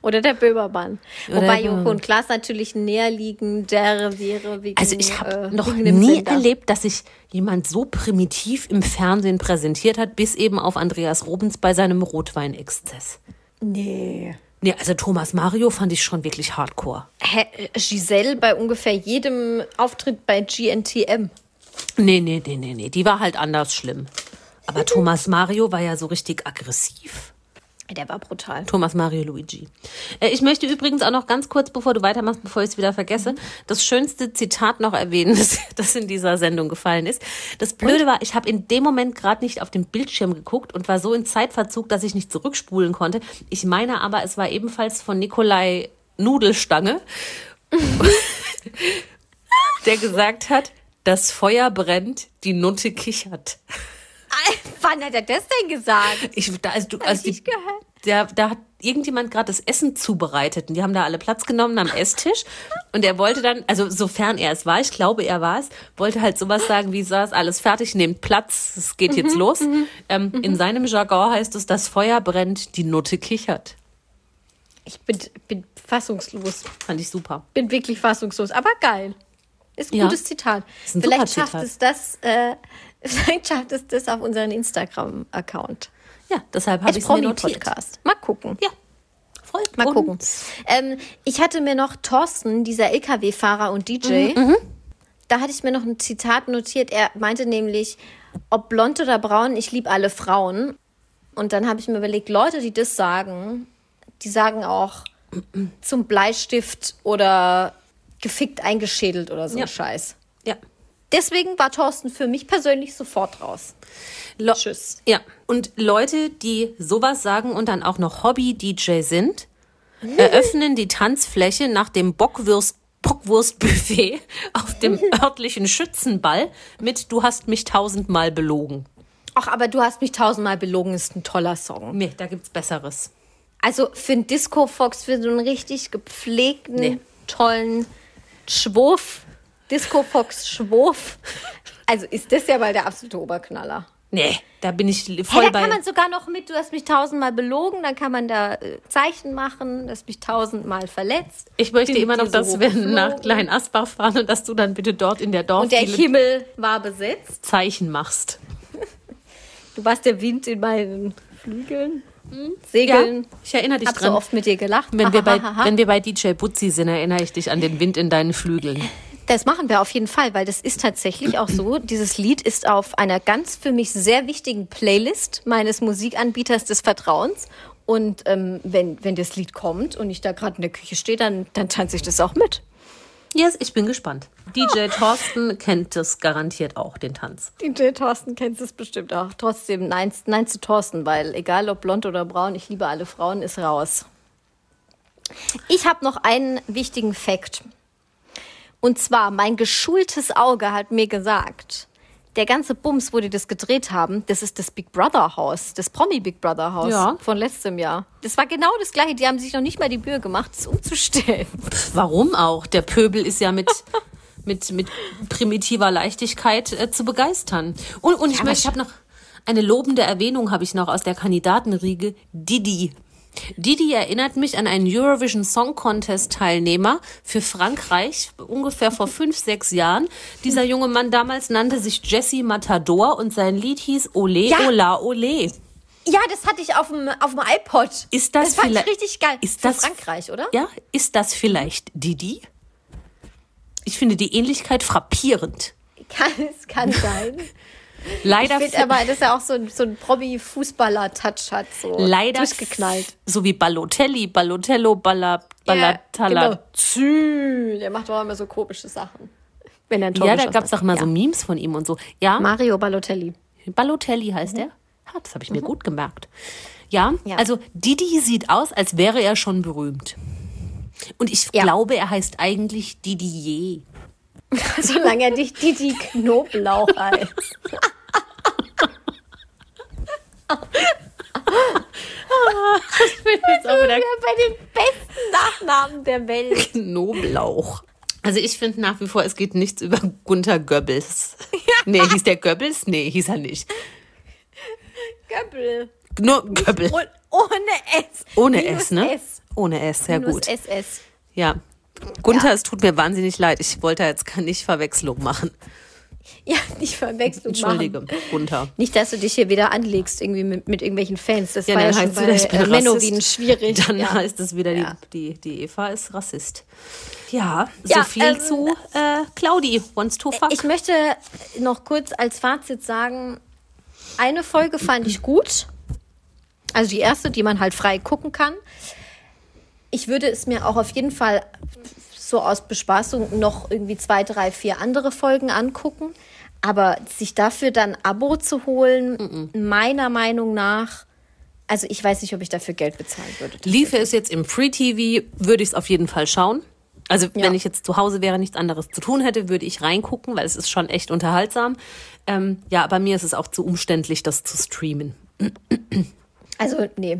Oder der Böhmermann. Oder Wobei Joko und Klaas natürlich näherliegender wäre wegen Also ich habe äh, noch nie Sender. erlebt, dass sich jemand so primitiv im Fernsehen präsentiert hat, bis eben auf Andreas Robens bei seinem Rotweinexzess. Nee. Nee, also Thomas Mario fand ich schon wirklich hardcore. Hä, Giselle bei ungefähr jedem Auftritt bei GNTM. Nee, nee, nee, nee, nee, die war halt anders schlimm. Aber [laughs] Thomas Mario war ja so richtig aggressiv. Der war brutal. Thomas Mario Luigi. Äh, Ich möchte übrigens auch noch ganz kurz, bevor du weitermachst, bevor ich es wieder vergesse, das schönste Zitat noch erwähnen, [laughs] das, das in dieser Sendung gefallen ist. Das Blöde war, ich habe in dem Moment gerade nicht auf den Bildschirm geguckt und war so in Zeitverzug, dass ich nicht zurückspulen konnte. Ich meine aber, es war ebenfalls von Nikolai Nudelstange, [laughs] der gesagt hat, das Feuer brennt, die Nutte kichert. [laughs] Wann hat er das denn gesagt? Ich, da, also, du, also die, gehört. Da, da hat irgendjemand gerade das Essen zubereitet und die haben da alle Platz genommen am Esstisch und er wollte dann, also sofern er es war, ich glaube er war es, wollte halt sowas sagen wie, so ist alles fertig, nehmt Platz, es geht jetzt los. Ähm, In seinem Jargon heißt es, das Feuer brennt, die Nutte kichert. Ich bin, bin fassungslos. Fand ich super. Bin wirklich fassungslos. Aber geil. Ist ein Ja. gutes Zitat. Ein Vielleicht schafft Zitat. es das, äh, [laughs] vielleicht schafft es das auf unseren Instagram-Account. Ja, deshalb habe ich es mir notiert. Promi-Podcast. Mal gucken. Ja, freut Mal uns. gucken. Ähm, ich hatte mir noch Thorsten, dieser LKW-Fahrer und DJ, Mhm, da hatte ich mir noch ein Zitat notiert. Er meinte nämlich, ob blond oder braun, ich liebe alle Frauen. Und dann habe ich mir überlegt, Leute, die das sagen, die sagen auch zum Bleistift oder gefickt eingeschädelt oder so Ja. Scheiß. Ja. Deswegen war Thorsten für mich persönlich sofort raus. Lo Tschüss. Ja, und Leute, die sowas sagen und dann auch noch Hobby-DJ sind, eröffnen die Tanzfläche nach dem Bockwurst Bockwurstbuffet [laughs] auf dem [laughs] örtlichen Schützenball mit Du hast mich tausendmal belogen. Ach, aber du hast mich tausendmal belogen, ist ein toller Song. Nee, da gibt's Besseres. Also für einen Disco-Fox, für so einen richtig gepflegten, Nee. tollen Schwurf, Disco-Fox-Schwurf. Also ist das ja mal der absolute Oberknaller. Nee, da bin ich Hey, voll da bei. kann man sogar noch mit, du hast mich tausendmal belogen, dann kann man da äh, Zeichen machen, du hast mich tausendmal verletzt. Ich möchte Bin immer noch, so dass wir nach. Klein Asbach fahren und dass du dann bitte dort in der Dorf Und der Himmel war besetzt. Zeichen machst. [laughs] Du warst der Wind in meinen Flügeln, Segeln. ich erinnere dich Hab so dran. oft mit dir gelacht. wenn, wir bei, wenn wir bei DJ Butzi sind, erinnere ich dich an den Wind in deinen Flügeln. Das machen wir auf jeden Fall, weil das ist tatsächlich auch so. [clears throat] Dieses Lied ist auf einer ganz für mich sehr wichtigen Playlist meines Musikanbieters des Vertrauens. Und ähm, wenn, wenn das Lied kommt und ich da gerade in der Küche stehe, dann, dann tanze ich das auch mit. Yes, ich bin gespannt. DJ [laughs] Thorsten kennt das garantiert auch, den Tanz. DJ Thorsten kennst es bestimmt auch. Trotzdem, nein, nein zu Thorsten, weil egal ob blond oder braun, ich liebe alle Frauen, ist raus. Ich habe noch einen wichtigen Fakt. Und zwar, mein geschultes Auge hat mir gesagt, der ganze Bums, wo die das gedreht haben, das ist das Big Brother Haus, das Promi Big Brother Haus Ja. von letztem Jahr. Das war genau das gleiche. Die haben sich noch nicht mal die Mühe gemacht, es umzustellen. [laughs] Warum auch? Der Pöbel ist ja mit, [laughs] mit, mit primitiver Leichtigkeit äh, zu begeistern. Und, und ich aber möchte, ich habe noch eine lobende Erwähnung habe ich noch aus der Kandidatenriege. Didi. Didi erinnert mich an einen Eurovision Song Contest Teilnehmer für Frankreich, ungefähr vor fünf, sechs Jahren. Dieser junge Mann damals nannte sich Jesse Matador und sein Lied hieß Ole, Ja. Ola, Ole. Ja, das hatte ich auf dem, auf dem iPod. Ist das das fand ich richtig geil. ist das- Frankreich, oder? Ja, ist das vielleicht Didi? Ich finde die Ähnlichkeit frappierend. Kann, es kann sein. Leider, Ich finde aber, dass er auch so, so ein Promi-Fußballer-Touch hat. So leider durchgeknallt. So wie Ballotelli, Ballotello, Balla, Ballatalla. genau. Der macht auch immer so komische Sachen. Wenn er ein Tor Ja, da gab es auch mal ja. so Memes von ihm und so. Ja, Mario Balotelli. Ballotelli heißt er. Ja, das habe ich mir gut gemerkt. Ja, Ja. also Didi sieht aus, als wäre er schon berühmt. Und ich Ja. glaube, er heißt eigentlich Didier. [laughs] Solange er dich Didi Knoblauch heißt. Jetzt auch wieder Ja, bei den besten Nachnamen der Welt. Knoblauch. Also ich finde nach wie vor, es geht nichts über Gunther Goebbels. Nee, hieß der Goebbels? Nee, hieß er nicht. Göbbel. Nur Goebbels. Und ohne S. Ohne Minus S, ne? S. Ohne S, sehr Minus gut. SS. Ja. Gunther, es tut mir wahnsinnig leid. Ich wollte jetzt keine nicht Verwechslung machen. Ja, nicht Verwechslung Entschuldige, machen. Gunther. Nicht, dass du dich hier wieder anlegst, irgendwie mit, mit irgendwelchen Fans. Das Ja, war ja dann schon bei äh. Wien schwierig. Dann ja. heißt es wieder, Ja. die, die, die Eva ist Rassist. Ja, so Ja, viel ähm, zu äh, Claudi. Wants to fuck? Ich möchte noch kurz als Fazit sagen, eine Folge fand ich gut. Also die erste, die man halt frei gucken kann. Ich würde es mir auch auf jeden Fall so aus Bespaßung noch irgendwie zwei, drei, vier andere Folgen angucken. Aber sich dafür dann Abo zu holen, meiner Meinung nach, also ich weiß nicht, ob ich dafür Geld bezahlen würde. Liefe es jetzt im Free-TV, würde ich es auf jeden Fall schauen. Also wenn ich jetzt zu Hause wäre, nichts anderes zu tun hätte, würde ich reingucken, weil es ist schon echt unterhaltsam. Ähm, ja, aber mir ist es auch zu umständlich, das zu streamen. Also, nee.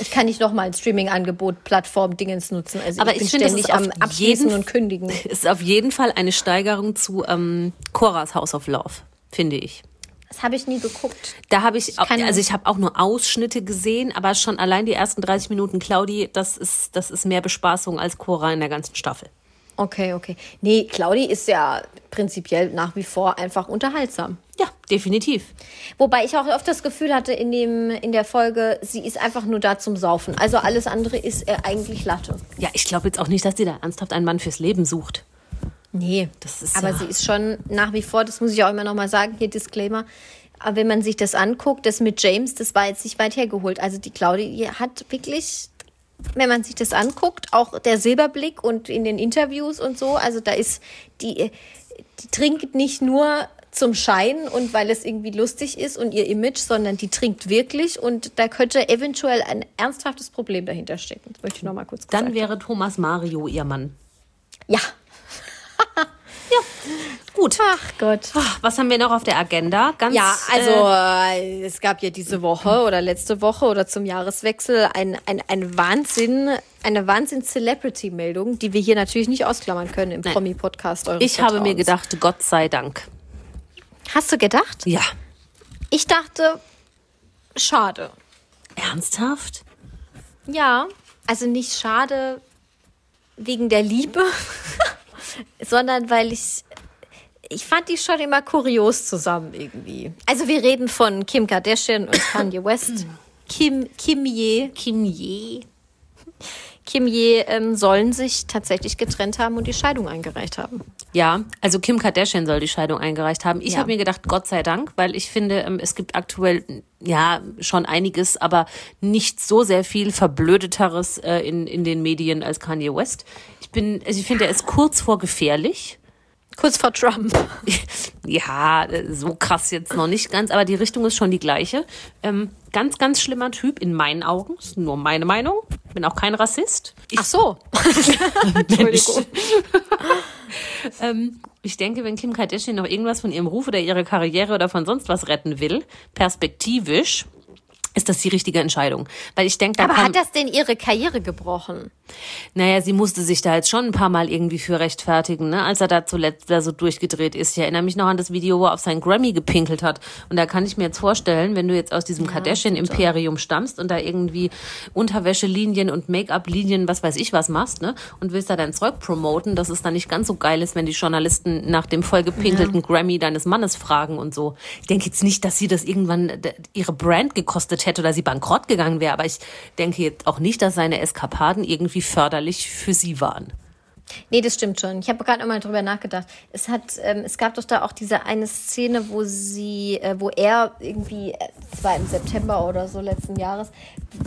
Ich kann nicht nochmal ein Streaming-Angebot, Plattform, Dingens nutzen. Also Aber ich bin ich finde, es ständig am Abschließen jeden- und Kündigen. Es [laughs] ist auf jeden Fall eine Steigerung zu ähm, Coras House of Love, finde ich. Das habe ich nie geguckt. Da habe ich, kann- also ich habe auch nur Ausschnitte gesehen, aber schon allein die ersten 30 Minuten Claudi, das ist, das ist mehr Bespaßung als Cora in der ganzen Staffel. Okay, okay. Nee, Claudi ist ja prinzipiell nach wie vor einfach unterhaltsam. Ja, definitiv. Wobei ich auch oft das Gefühl hatte in, dem, in der Folge, sie ist einfach nur da zum Saufen. Also alles andere ist äh, eigentlich Latte. Ja, ich glaube jetzt auch nicht, dass sie da ernsthaft einen Mann fürs Leben sucht. Nee, Das ist aber ja- sie ist schon nach wie vor, das muss ich auch immer noch mal sagen, hier Disclaimer. Aber wenn man sich das anguckt, das mit James, das war jetzt nicht weit hergeholt. Also die Claudi die hat wirklich, wenn man sich das anguckt, auch der Silberblick und in den Interviews und so, also da ist die, die trinkt nicht nur zum Schein und weil es irgendwie lustig ist und ihr Image, sondern die trinkt wirklich und da könnte eventuell ein ernsthaftes Problem dahinter stecken. Das möchte ich noch mal kurz Dann gesagt. wäre Thomas Mario ihr Mann. Ja. [laughs] Gut. Ach Gott. Ach, Was haben wir noch auf der Agenda? Ganz, Ja, also äh, äh, es gab ja diese Woche oder letzte Woche oder zum Jahreswechsel ein, ein, ein Wahnsinn, eine Wahnsinn-Celebrity-Meldung, die wir hier natürlich nicht ausklammern können im Promi-Podcast ich habe mir gedacht, Gott sei Dank. Hast du gedacht? Ja. Ich dachte, schade. Ernsthaft? Ja, also nicht schade wegen der Liebe, [laughs] sondern weil ich ich fand die schon immer kurios zusammen irgendwie. Also wir reden von Kim Kardashian und Kanye West. [clears throat] Kim Kim Ye, Kim Ye. Ähm, sollen sich tatsächlich getrennt haben und die Scheidung eingereicht haben. Ja, also Kim Kardashian soll die Scheidung eingereicht haben. Ich Ja. habe mir gedacht, Gott sei Dank, weil ich finde, ähm, es gibt aktuell ja schon einiges, aber nicht so sehr viel verblödeteres äh, in, in den Medien als Kanye West. Ich bin, also ich finde, er ist kurz vor gefährlich. Kurz vor Trump. [laughs] Ja, so krass jetzt noch nicht ganz, aber die Richtung ist schon die gleiche. Ähm, ganz, ganz schlimmer Typ in meinen Augen. Ist nur meine Meinung. Bin auch kein Rassist. Ich, Ach so. [laughs] Entschuldigung. [laughs] ähm, ich denke, wenn Kim Kardashian noch irgendwas von ihrem Ruf oder ihrer Karriere oder von sonst was retten will, perspektivisch, ist das die richtige Entscheidung. Weil ich denke, da Aber hat das denn ihre Karriere gebrochen? naja, sie musste sich da jetzt schon ein paar Mal irgendwie für rechtfertigen, ne? als er da zuletzt da so durchgedreht ist. Ich erinnere mich noch an das Video, wo er auf seinen Grammy gepinkelt hat. Und da kann ich mir jetzt vorstellen, wenn du jetzt aus diesem Kardashian-Imperium stammst und da irgendwie Unterwäschelinien und Make-up-Linien, was weiß ich was machst, ne? und willst da dein Zeug promoten, dass es dann nicht ganz so geil ist, wenn die Journalisten nach dem vollgepinkelten Grammy deines Mannes fragen und so. Ich denke jetzt nicht, dass sie das irgendwann ihre Brand gekostet hätte oder sie bankrott gegangen wäre, aber ich denke jetzt auch nicht, dass seine Eskapaden irgendwie förderlich für sie waren. Nee, das stimmt schon. Ich habe gerade nochmal drüber nachgedacht. Es hat, ähm, es gab doch da auch diese eine Szene, wo sie, äh, wo er irgendwie, äh, es war im September oder so letzten Jahres,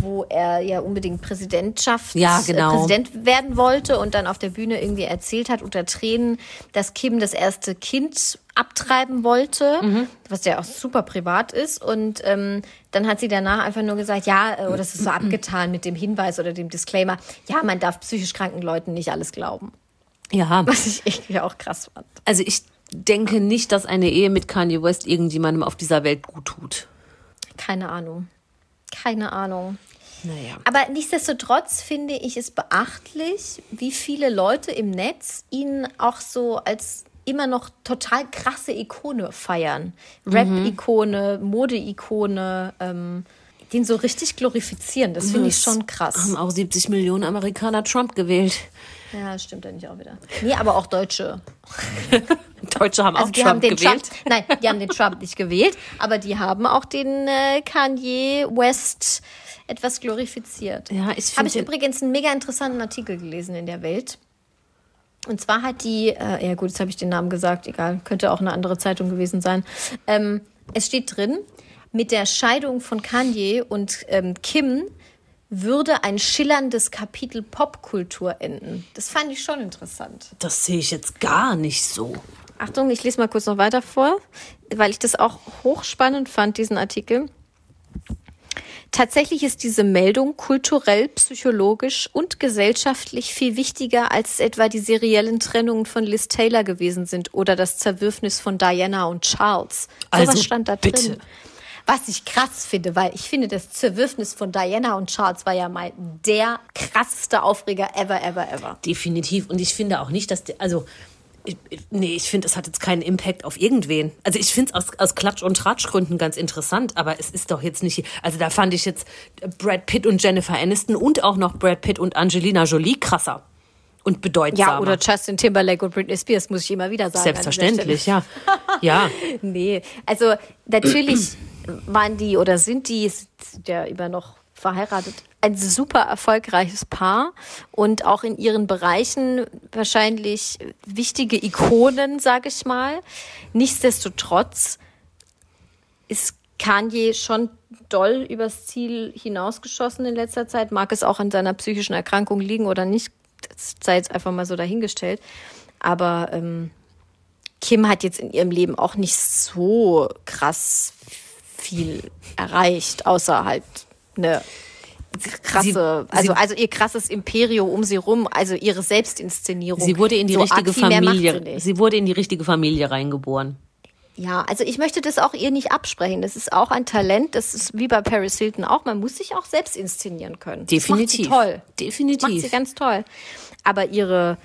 wo er ja unbedingt Präsidentschaft, Ja, genau. äh, Präsident werden wollte und dann auf der Bühne irgendwie erzählt hat unter Tränen, dass Kim das erste Kind abtreiben wollte, Mhm. was ja auch super privat ist. Und ähm, dann hat sie danach einfach nur gesagt, ja, äh, oder es ist so [clears throat] abgetan mit dem Hinweis oder dem Disclaimer, ja, man darf psychisch kranken Leuten nicht alles glauben. Ja, Was ich irgendwie auch krass fand. also ich denke nicht, dass eine Ehe mit Kanye West irgendjemandem auf dieser Welt gut tut. Keine Ahnung. Keine Ahnung. Naja. Aber nichtsdestotrotz finde ich es beachtlich, wie viele Leute im Netz ihn auch so als immer noch total krasse Ikone feiern. Rap-Ikone, Mode-Ikone, ähm, den so richtig glorifizieren. Das finde ich schon krass. Haben auch 70 Millionen Amerikaner Trump gewählt. Ja, stimmt ja nicht auch wieder. Nee, aber auch Deutsche. [laughs] Deutsche haben auch Also die Trump haben gewählt. Trump, nein, die haben den Trump nicht gewählt, aber die haben auch den äh, Kanye West etwas glorifiziert. Ja, ich Habe ich übrigens einen mega interessanten Artikel gelesen in der Welt. Und zwar hat die, äh, ja gut, jetzt habe ich den Namen gesagt, egal, könnte auch eine andere Zeitung gewesen sein. Ähm, es steht drin, mit der Scheidung von Kanye und ähm, Kim würde ein schillerndes Kapitel Popkultur enden. Das fand ich schon interessant. Das sehe ich jetzt gar nicht so. Achtung, ich lese mal kurz noch weiter vor, weil ich das auch hochspannend fand, diesen Artikel. Tatsächlich ist diese Meldung kulturell, psychologisch und gesellschaftlich viel wichtiger, als etwa die seriellen Trennungen von Liz Taylor gewesen sind oder das Zerwürfnis von Diana und Charles. So Also, was stand da bitte. drin. Was ich krass finde, weil ich finde, das Zerwürfnis von Diana und Charles war ja mal der krasseste Aufreger ever, ever, ever. Definitiv. Und ich finde auch nicht, dass der, also, ich, ich- nee, ich finde, es hat jetzt keinen Impact auf irgendwen. Also ich finde es aus, aus Klatsch- und Tratschgründen ganz interessant, aber es ist doch jetzt nicht, also da fand ich jetzt Brad Pitt und Jennifer Aniston und auch noch Brad Pitt und Angelina Jolie krasser und bedeutsamer. Ja, oder Justin Timberlake und Britney Spears, muss ich immer wieder sagen. Selbstverständlich, ja. Ja, [laughs] Nee, also natürlich waren die oder sind die, sind ja immer noch verheiratet, ein super erfolgreiches Paar und auch in ihren Bereichen wahrscheinlich wichtige Ikonen, sage ich mal. Nichtsdestotrotz ist Kanye schon doll übers Ziel hinausgeschossen in letzter Zeit. Mag es auch an seiner psychischen Erkrankung liegen oder nicht, das sei jetzt einfach mal so dahingestellt. Aber ähm, Kim hat jetzt in ihrem Leben auch nicht so krass viel erreicht, außer halt eine krasse, Sie- also, also ihr krasses Imperium um sie rum, also ihre Selbstinszenierung. sie wurde in die so richtige Familie, sie sie wurde in die richtige Familie reingeboren. Ja, also ich möchte das auch ihr nicht absprechen. Das ist auch ein Talent. Das ist wie bei Paris Hilton auch. Man muss sich auch selbst inszenieren können. Definitiv. Das macht sie toll. Definitiv. Das macht sie ganz toll. Aber ihre,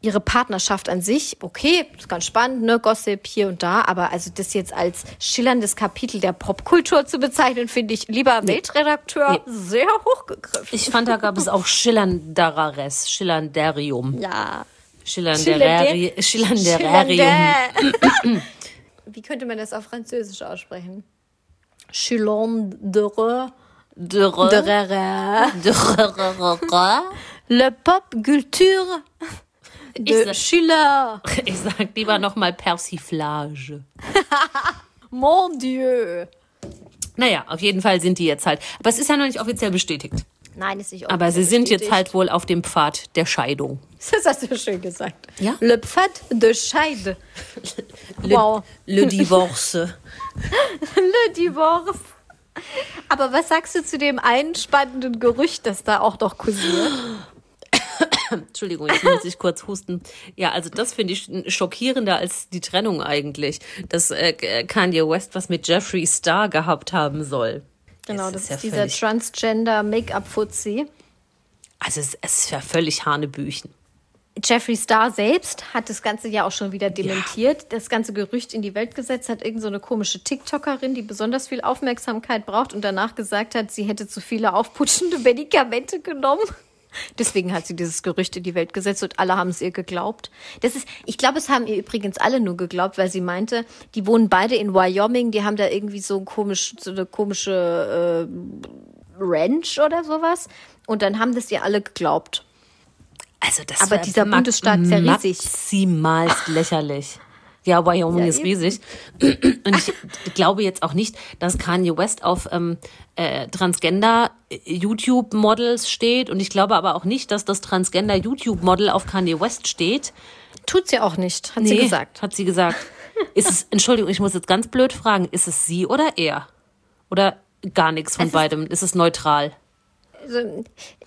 ihre Partnerschaft an sich, okay, ist ganz spannend, ne, Gossip hier und da. Aber also das jetzt als schillerndes Kapitel der Popkultur zu bezeichnen, finde ich, lieber Weltredakteur, sehr hochgegriffen. Ich fand, da gab es auch [laughs] Schillernderares, Schillanderium. ja. Schillanderari, Schillanderarium. Schillende. [laughs] Wie könnte man das auf Französisch aussprechen? Schillandere. Dere. Derere. Dere. Le Pop Culture de sag- Schiller. [laughs] Ich sag lieber nochmal Persiflage. [laughs] Mon Dieu. Naja, auf jeden Fall sind die jetzt halt. Aber es ist ja noch nicht offiziell bestätigt. Nein, ist nicht Aber sie offiziell sind jetzt bestätigt. halt wohl auf dem Pfad der Scheidung. [laughs] Das hast du schön gesagt. Ja. Le Pfad de Scheide. Le, Wow. le Divorce. Le Divorce. Aber was sagst du zu dem einen spannenden Gerücht, das da auch noch kursiert? [gasps] [laughs] Entschuldigung, jetzt muss ich kurz husten. Ja, also das finde ich schockierender als die Trennung eigentlich, dass äh, Kanye West was mit Jeffree Star gehabt haben soll. Genau, Es das ist ja dieser Transgender Make-up-Fuzzi. Also es, es ist ja völlig Hanebüchen. Jeffree Star selbst hat das Ganze ja auch schon wieder dementiert. Das ganze Gerücht in die Welt gesetzt hat irgend so eine komische TikTokerin, die besonders viel Aufmerksamkeit braucht und danach gesagt hat, sie hätte zu viele aufputschende Medikamente genommen. Deswegen hat sie dieses Gerücht in die Welt gesetzt und alle haben es ihr geglaubt. Das ist, ich glaube, es haben ihr übrigens alle nur geglaubt, weil sie meinte, die wohnen beide in Wyoming, die haben da irgendwie so, ein komisch, so eine komische äh, Ranch oder sowas. Und dann haben das ihr alle geglaubt. Also das Aber dieser Bundesstaat ist ja riesig. Maximalst lächerlich. Ja, Wyoming Ja, ist riesig. Und ich glaube jetzt auch nicht, dass Kanye West auf ähm, äh, Transgender-YouTube-Models steht. Und ich glaube aber auch nicht, dass das Transgender-YouTube-Model auf Kanye West steht. Tut sie auch nicht, hat sie gesagt. Hat sie gesagt. Ist es, Entschuldigung, ich muss jetzt ganz blöd fragen, ist es sie oder er? Oder gar nichts von Es beidem? Ist es neutral? Also,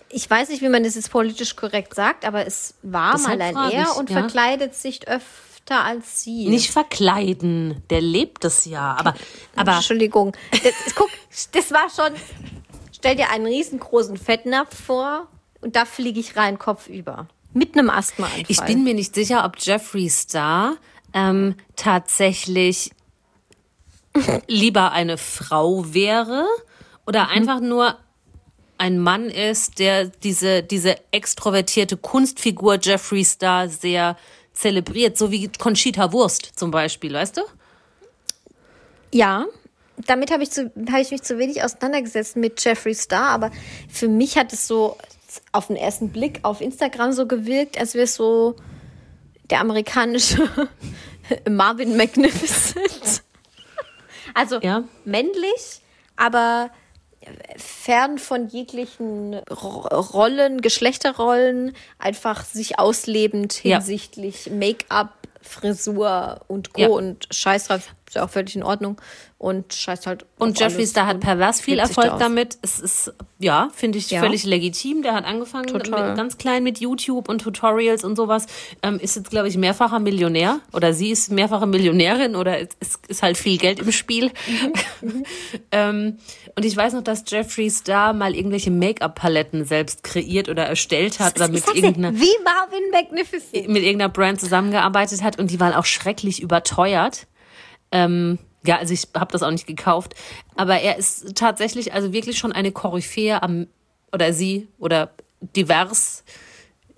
ich weiß nicht, wie man das jetzt politisch korrekt sagt, aber es war Deshalb mal ein Er und ja. verkleidet sich öfter als sie. Nicht verkleiden, der lebt es ja. Aber, aber Entschuldigung. Das, guck, das war schon. Stell dir einen riesengroßen Fettnapf vor und da fliege ich rein kopfüber. Mit einem Asthmaanfall. Ich bin mir nicht sicher, ob Jeffree Star ähm, tatsächlich lieber eine Frau wäre oder einfach nur ein Mann ist, der diese, diese extrovertierte Kunstfigur Jeffree Star sehr zelebriert, so wie Conchita Wurst zum Beispiel, weißt du? Ja, damit habe ich, zu- habe ich mich zu wenig auseinandergesetzt mit Jeffree Star, aber für mich hat es so auf den ersten Blick auf Instagram so gewirkt, als wäre es so der amerikanische [laughs] Marvin Magnificent. Also Ja. männlich, aber fern von jeglichen Ro- Rollen, Geschlechterrollen, einfach sich auslebend Ja. hinsichtlich Make-up, Frisur und Co. Ja. und Scheiß drauf, ist ja auch völlig in Ordnung. Und Scheiß halt. Und Jeffree Star hat pervers viel Erfolg damit. Es ist, ja, finde ich Ja. völlig legitim. Der hat angefangen Total. mit, ganz klein mit YouTube und Tutorials und sowas. Ähm, ist jetzt, glaube ich, mehrfacher Millionär. Oder sie ist mehrfache Millionärin oder es ist, ist halt viel Geld im Spiel. [laughs] ähm, und ich weiß noch, dass Jeffree Star mal irgendwelche Make-up-Paletten selbst kreiert oder erstellt hat oder mit irgendeiner wie Marvin Magnificent. mit irgendeiner Brand zusammengearbeitet hat und die waren auch schrecklich überteuert. Ähm, ja, also ich habe das auch nicht gekauft. Aber er ist tatsächlich also wirklich schon eine Koryphäe am, oder sie, oder divers.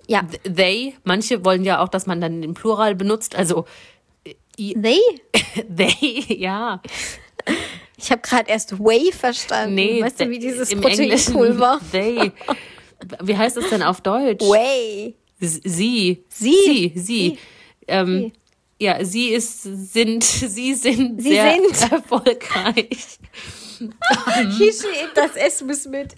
Ja. They, manche wollen ja auch, dass man dann den Plural benutzt. Also [laughs] They? they, [laughs] ja. Ich habe gerade erst Whey verstanden. Nee, weißt du, wie dieses im Proteinpulver? [laughs] They. Wie heißt das denn auf Deutsch? Whey. S- Sie. Sie. Sie. Sie. Ähm, ja, sie ist, sind, [laughs] sie sind Sie sehr sind. [laughs] erfolgreich. [laughs] Hier steht das S muss mit.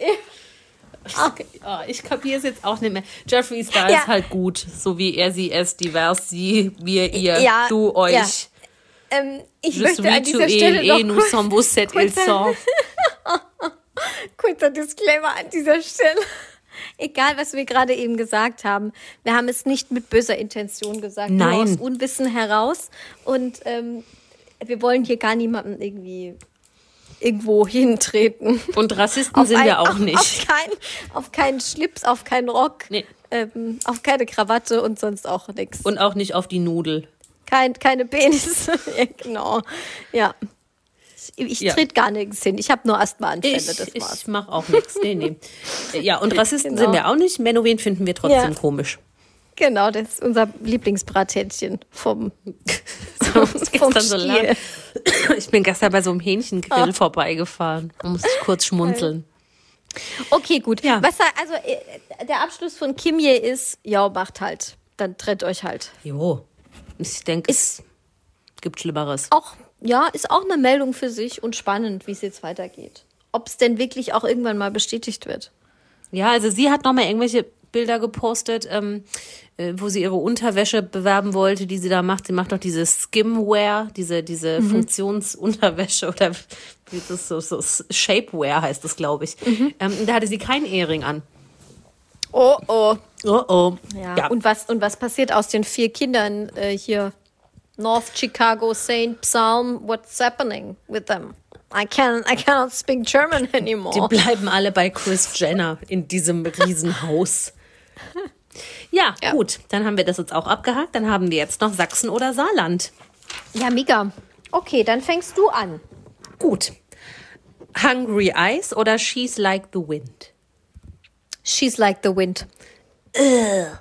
Oh, ich kapiere es jetzt auch nicht mehr. Jeffree Star Ja. ist halt gut, so wie er, sie, es, divers, sie, wir, ihr, Ja, du, euch. ja. Ähm, ich Je möchte an dieser Stelle noch kurz, kurzer Disclaimer an dieser Stelle. Egal, was wir gerade eben gesagt haben, wir haben es nicht mit böser Intention gesagt, Nein. nur aus Unwissen heraus. Und ähm, wir wollen hier gar niemanden irgendwie irgendwo [laughs] hintreten. Und Rassisten sind ein- wir auch auf, nicht. Auf, kein, auf keinen Schlips, auf keinen Rock, Nee. ähm, auf keine Krawatte und sonst auch nichts. Und auch nicht auf die Nudel. Kein, keine Penisse. ja, [laughs] genau. Ja. Ich, ich Ja. trete gar nirgends hin. Ich habe nur Asthmaanfälle, Ich, das ich war's. mache auch nichts. Nee, nee. Ja, und [laughs] Rassisten Genau. sind wir auch nicht. Menowin finden wir trotzdem Ja. komisch. Genau, das ist unser Lieblingsbrathähnchen vom, [laughs] vom gestern so lang. [laughs] Ich bin gestern bei so einem Hähnchengrill Ah. vorbeigefahren. Da musste ich kurz schmunzeln. Okay, gut. Ja. Was also äh, der Abschluss von Kimje ist, ja, macht halt. Dann trennt euch halt. Jo. Ich denke, es gibt Schlimmeres. Auch, ja, ist auch eine Meldung für sich und spannend, wie es jetzt weitergeht. Ob es denn wirklich auch irgendwann mal bestätigt wird. Ja, also sie hat nochmal irgendwelche Bilder gepostet, ähm, äh, wo sie ihre Unterwäsche bewerben wollte, die sie da macht. Sie macht doch diese Skimwear, diese, diese Funktionsunterwäsche [laughs] oder wie ist das so, so Shapewear heißt das, glaube ich. Ähm, da hatte sie keinen Ehering an. Oh, oh. Oh oh. Ja. Und, was, und was passiert aus den vier Kindern äh, hier? North Chicago, St. Psalm, what's happening with them? I, can, I cannot speak German Die anymore. bleiben alle bei Chris Jenner in diesem Riesenhaus. Ja, Ja. gut, dann haben wir das jetzt auch abgehakt. Dann haben wir jetzt noch Sachsen oder Saarland. Ja, mega. Okay, dann fängst du an. Gut. Hungry Eyes oder She's Like the Wind? She's like the wind. [laughs]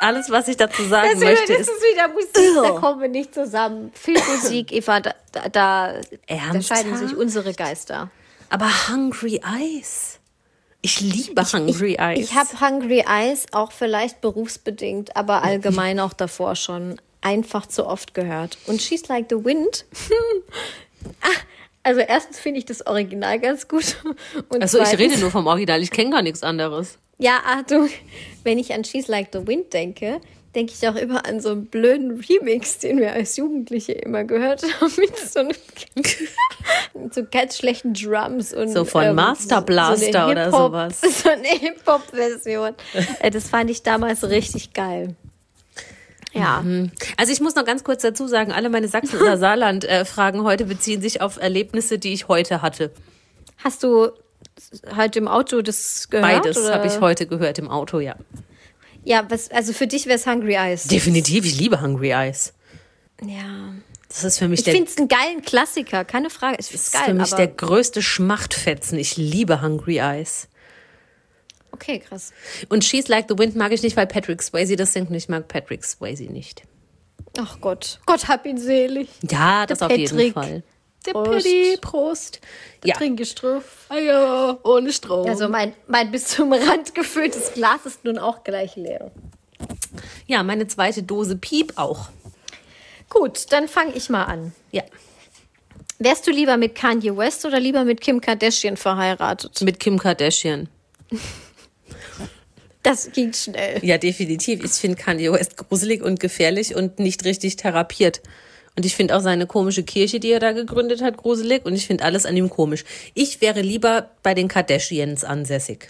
Alles, was ich dazu sagen Das, möchte, das ist ist wieder Musik, da kommen wir nicht zusammen. Filmmusik, Eva, da, da, da, scheiden sich unsere Geister. aber Hungry Eyes. Ich liebe Hungry Eyes. Ich habe Hungry Eyes auch vielleicht berufsbedingt, aber allgemein auch davor schon einfach zu oft gehört. Und She's Like the Wind. [laughs] Ah, also erstens finde ich das Original ganz gut. Und also ich rede nur vom Original, ich kenne gar nichts anderes. Ja, Achtung, [laughs] wenn ich an She's Like the Wind denke, denke ich auch immer an so einen blöden Remix, den wir als Jugendliche immer gehört [laughs] haben, mit so, einem, [laughs] mit so ganz schlechten Drums und So von Master Blaster eine oder sowas. So eine Hip-Hop-Version. Äh, Das fand ich damals richtig geil. Ja. Also ich muss noch ganz kurz dazu sagen, alle meine Sachsen- oder Saarland-Fragen heute beziehen sich auf Erlebnisse, die ich heute hatte. Hast du halt im Auto das gehört? Beides habe ich heute gehört im Auto, ja. Ja, was, also für dich wäre es Hungry Eyes. Definitiv, ich liebe Hungry Eyes. Ja. Das ist für mich Ich der, finde es einen geilen Klassiker, keine Frage. Es das ist geil, für mich der größte Schmachtfetzen. Ich liebe Hungry Eyes. okay, krass. Und She's Like the Wind mag ich nicht, weil Patrick Swayze das singt und ich mag Patrick Swayze nicht. Ach Gott, Gott hab ihn selig. Ja, das Der auf jeden Patrick. Fall. Der Prost. Prost. Ja. Trinkgestruff. Eier ohne Strom. Also mein, mein bis zum Rand gefülltes Glas ist nun auch gleich leer. ja, meine zweite Dose Piep auch. Gut, dann fange ich mal an. Ja, Wärst du lieber mit Kanye West oder lieber mit Kim Kardashian verheiratet? mit Kim Kardashian. [laughs] Das ging schnell. Ja, definitiv. Ich finde Kanye West gruselig und gefährlich und nicht richtig therapiert. Und ich finde auch seine komische Kirche, die er da gegründet hat, gruselig. Und ich finde alles an ihm komisch. Ich wäre lieber bei den Kardashians ansässig.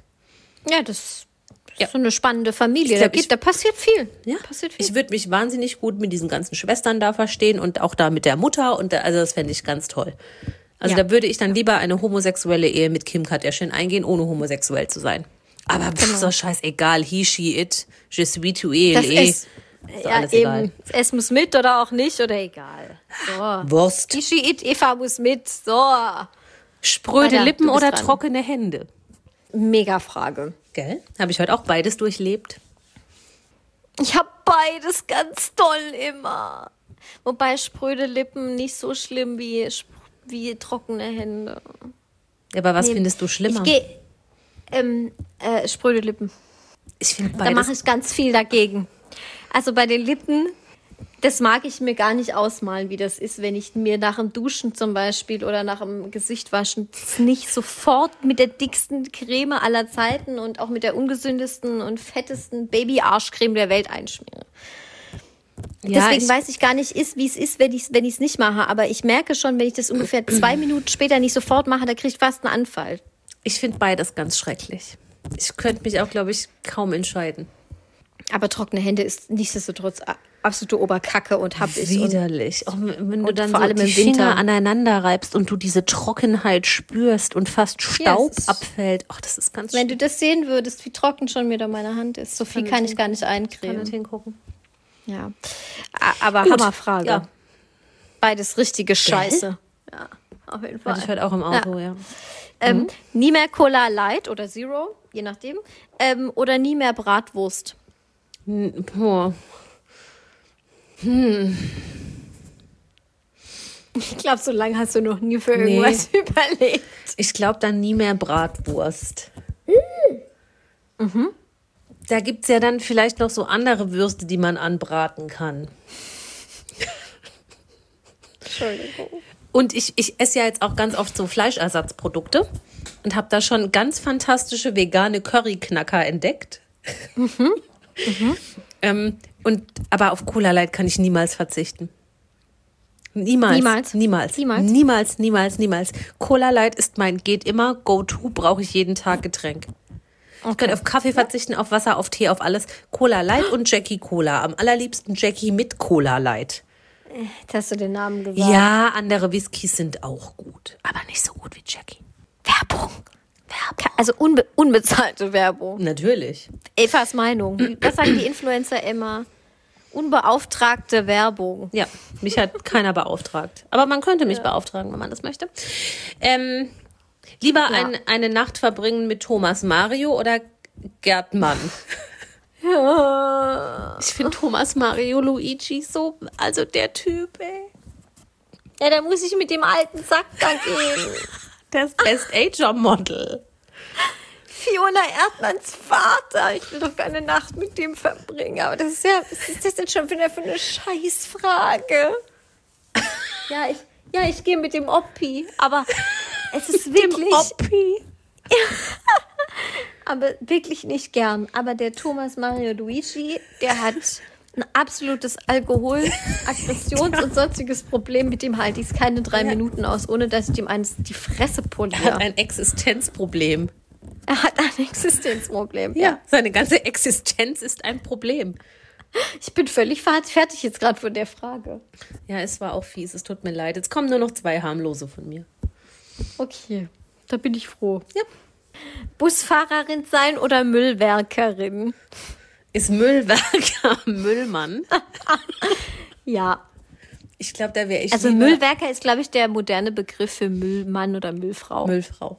Ja, das ist Ja. so eine spannende Familie. Glaub, da, geht, ich- da passiert viel. Ja, passiert viel. ich würde mich wahnsinnig gut mit diesen ganzen Schwestern da verstehen und auch da mit der Mutter. Und da, also das fände ich ganz toll. Also Ja. da würde ich dann lieber eine homosexuelle Ehe mit Kim Kardashian eingehen, ohne homosexuell zu sein. Aber pff, ist doch scheißegal. He, she, it, je suis, tu, eh. Ist, ja, alles eben. egal. Es muss mit oder auch nicht oder egal. So. Wurst. Ishi it, Eva muss mit. So. Spröde Weiter, Lippen oder dran. trockene Hände? Mega Frage. Gell? Habe ich heute auch beides durchlebt. Ich habe beides ganz toll immer. Wobei spröde Lippen nicht so schlimm wie, wie trockene Hände. Ja, aber was Nee, findest du schlimmer? Ich gehe. Ähm, äh, spröde Lippen. Ich finde Da mache beides. ich ganz viel dagegen. Also bei den Lippen, das mag ich mir gar nicht ausmalen, wie das ist, wenn ich mir nach dem Duschen zum Beispiel oder nach dem Gesichtwaschen nicht sofort mit der dicksten Creme aller Zeiten und auch mit der ungesündesten und fettesten Baby-Arschcreme der Welt einschmiere. ja, Deswegen ich, weiß ich gar nicht, ist, wie es ist, wenn ich es wenn ich's nicht mache. Aber ich merke schon, wenn ich das ungefähr zwei [clears throat] Minuten später nicht sofort mache, da kriege ich fast einen Anfall. ich finde beides ganz schrecklich. Ich könnte mich auch, glaube ich, kaum entscheiden. Aber trockene Hände ist nichtsdestotrotz absolute Oberkacke und hab ich. Und Widerlich. Auch wenn du und dann vor so allem die im Winter. Finger aneinander reibst und du diese Trockenheit spürst und fast Staub es ist- abfällt. Ach, das ist ganz wenn du das sehen würdest, wie trocken schon wieder meine Hand ist. So viel Kann kann ich gar nicht Kann eincremen. nicht hingucken. Ja. Aber Gut. Hammerfrage. Ja. Beides richtige Scheiße. Ja, auf jeden Fall. Hatte ich heute auch im Auto, ja. Ähm, Mhm. Nie mehr Cola Light oder Zero, je nachdem. Ähm, oder nie mehr Bratwurst. Boah. Ich glaube, so lange hast du noch nie für irgendwas [laughs] überlegt. Ich glaube dann nie mehr Bratwurst. Mhm. Da gibt es ja dann vielleicht noch so andere Würste, die man anbraten kann. Entschuldigung. Und ich, ich esse ja jetzt auch ganz oft so Fleischersatzprodukte und habe da schon ganz fantastische vegane Curryknacker entdeckt. Ähm, und, aber auf Cola Light kann ich niemals verzichten. Niemals. Niemals? Niemals. Niemals? Niemals, niemals, niemals. Cola Light ist mein, geht immer, Go-To, brauche ich jeden Tag Getränk. Ich könnte auf Kaffee verzichten, auf Wasser, auf Tee, auf alles. Cola Light und Jackie Cola. Am allerliebsten Jackie mit Cola Light. Jetzt hast du den Namen gesagt. Ja, andere Whiskys sind auch gut, aber nicht so gut wie Jackie. Werbung. Werbung. Also unbe unbezahlte Werbung. Natürlich. Evas Meinung. Was sagen die Influencer immer? Unbeauftragte Werbung. Ja, mich hat keiner beauftragt. Aber man könnte mich beauftragen, wenn man das möchte. Ähm, lieber ein, eine Nacht verbringen mit Thomas Mario oder Gerd Mann? Ja. Ich finde Thomas Mario Luigi so, also der Typ, ey. Ja, dann muss ich mit dem alten Sack da gehen. [laughs] Das Best Ager Model. Fiona Erdmanns Vater. Ich will doch keine Nacht mit dem verbringen. Aber das ist ja, was ist das denn schon wieder für eine Scheißfrage? Ja, ich, ja, ich gehe mit dem Oppi. Aber es ist [laughs] wirklich, Oppi. [laughs] aber wirklich nicht gern. Aber der Thomas Mario Luigi, der hat [laughs] ein absolutes Alkohol-, Aggressions- und sonstiges Problem. Mit dem halte ich es keine drei Minuten aus, ohne dass ich ihm eins die Fresse Er hat poliere. ein Existenzproblem. Er hat ein Existenzproblem. Ja, seine ganze Existenz ist ein Problem. Ich bin völlig fer- fertig jetzt gerade von der Frage. Ja, es war auch fies, es tut mir leid. Jetzt kommen nur noch zwei harmlose von mir. Okay, da bin ich froh. Ja. Busfahrerin sein oder Müllwerkerin? Ist Müllwerker [laughs] Müllmann? Ja. Ich glaube, da wäre ich Also Müllwerker ist, glaube ich, der moderne Begriff für Müllmann oder Müllfrau. Müllfrau.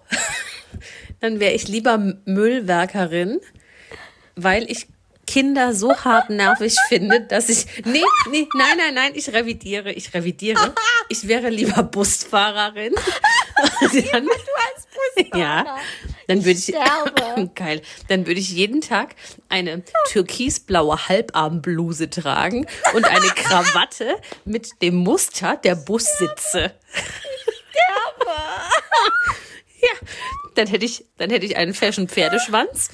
[laughs] Dann wäre ich lieber Müllwerkerin, weil ich Kinder so hartnervig [laughs] finde, dass ich. Nee, nee, nein, nein, nein, ich revidiere, ich revidiere. Ich wäre lieber Busfahrerin. [laughs] Dann, Du als Busfahrer. ja, dann würde ich. sterbe. [laughs] Geil. Dann würde ich jeden Tag eine türkisblaue Halbarmbluse tragen und eine Krawatte mit dem Muster der Bussitze. [laughs] Ja, dann hätte ich, dann hätte ich einen Fashion Pferdeschwanz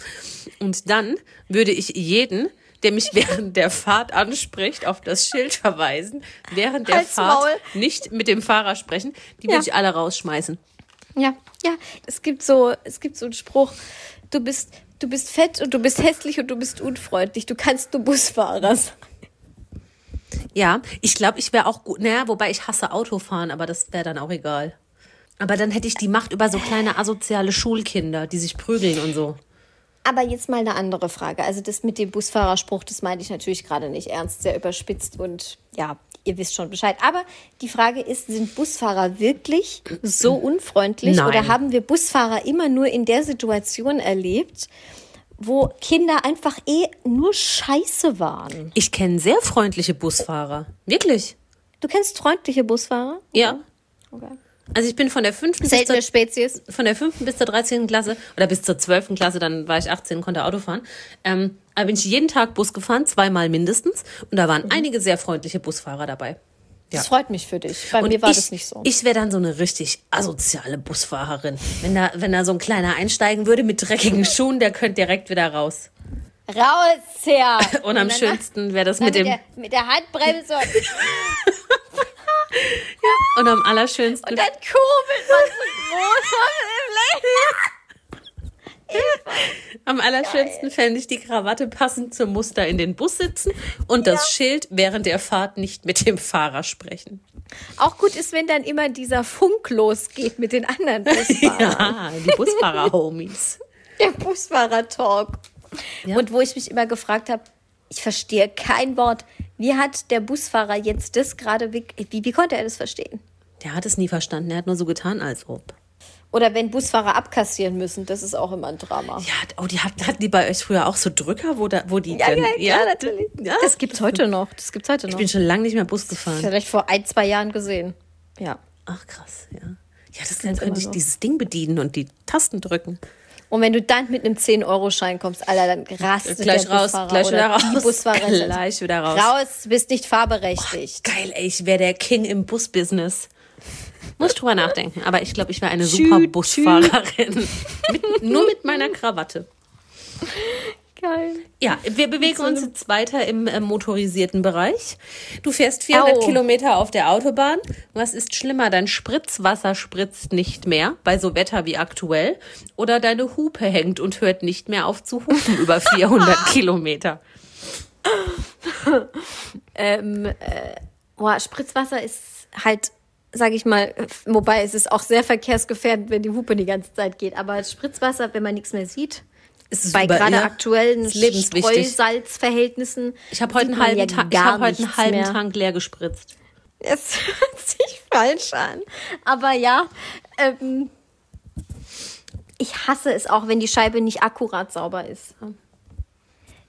und dann würde ich jeden, der mich während der Fahrt anspricht, auf das Schild verweisen, während der Halt's Fahrt Maul. nicht mit dem Fahrer sprechen, die würde Ja. ich alle rausschmeißen. Ja, ja. Es gibt so, es gibt so einen Spruch. Du bist, du bist fett und du bist hässlich und du bist unfreundlich. Du kannst nur Busfahrer sein. Ja, ich glaube, ich wäre auch gut. Naja, wobei ich hasse Autofahren, aber das wäre dann auch egal. Aber dann hätte ich die Macht über so kleine asoziale Schulkinder, die sich prügeln und so. Aber jetzt mal eine andere Frage. Also das mit dem Busfahrerspruch, das meine ich natürlich gerade nicht ernst, sehr überspitzt und ja, ihr wisst schon Bescheid. Aber die Frage ist, sind Busfahrer wirklich so [clears throat] unfreundlich Nein. oder haben wir Busfahrer immer nur in der Situation erlebt, wo Kinder einfach eh nur Scheiße waren? Ich kenne sehr freundliche Busfahrer. Wirklich. Du kennst freundliche Busfahrer? Ja. Okay. Also ich bin von der fünften bis zur, Spezies. von der fünften bis zur 13. Klasse oder bis zur 12. Klasse, dann war ich 18, konnte Auto fahren. Ähm, aber bin ich jeden Tag Bus gefahren, zweimal mindestens. Und da waren einige sehr freundliche Busfahrer dabei. Das freut mich für dich. Bei mir war ich, das nicht so. Ich wäre dann so eine richtig asoziale Busfahrerin. Wenn da, wenn da so ein kleiner einsteigen würde mit dreckigen [laughs] Schuhen, der könnte direkt wieder raus. Raus, her! [laughs] Und am dann schönsten wäre das Dann mit dem, der, mit der Handbremse [laughs] und und am allerschönsten, Und dann kurbelt man so groß im Leben. am allerschönsten fände ich die Krawatte passend zum Muster in den Bus sitzen und das Schild während der Fahrt nicht mit dem Fahrer sprechen. Auch gut ist, wenn dann immer dieser Funk losgeht mit den anderen [laughs] Busfahrern. Ja, die Busfahrer-Homies. Der Busfahrer-Talk. Und wo ich mich immer gefragt habe, ich verstehe kein Wort. Wie hat der Busfahrer jetzt das gerade, wie, wie, wie konnte er das verstehen? Der hat es nie verstanden, er hat nur so getan, als ob. Oder wenn Busfahrer abkassieren müssen, das ist auch immer ein Drama. Ja, oh, die hatten, hatten die bei euch früher auch so Drücker, wo, da, wo die Ja, dann, ja, klar, natürlich. Ja, Das gibt's heute noch. Das gibt's heute ich noch. bin schon lange nicht mehr Bus gefahren. Vielleicht vor ein, zwei Jahren gesehen. Ja. Ach krass, ja. Ja, das dann könnte ich so. dieses Ding bedienen und die Tasten drücken. Und wenn du dann mit einem 10-Euro-Schein kommst, Alter, dann rastet Gleich der raus, Busfahrer gleich wieder raus. Busfahrerin. Gleich wieder raus. Raus, bist nicht fahrberechtigt. Geil, ey, ich wäre der King im Busbusiness. Muss ich drüber nachdenken. Aber ich glaube, ich wäre eine super. Busfahrerin. [laughs] mit, nur mit meiner Krawatte. Geil. Ja, wir bewegen uns jetzt weiter im äh, motorisierten Bereich. Du fährst 400 Au. Kilometer auf der Autobahn. Was ist schlimmer? Dein Spritzwasser spritzt nicht mehr bei so Wetter wie aktuell. Oder deine Hupe hängt und hört nicht mehr auf zu hupen über 400 [laughs] Kilometer. Ähm, äh, Boah, Spritzwasser ist halt, sage ich mal, wobei es ist auch sehr verkehrsgefährdend, wenn die Hupe die ganze Zeit geht. Aber Spritzwasser, wenn man nichts mehr sieht, Es ist bei gerade ja, aktuellen. Streusalzverhältnissen. Ich habe heute einen halben, ja Tank, ich hab heute einen halben mehr. Tank leer gespritzt. Es [laughs] hört sich falsch an. Aber ja, ähm, ich hasse es auch, wenn die Scheibe nicht akkurat sauber ist.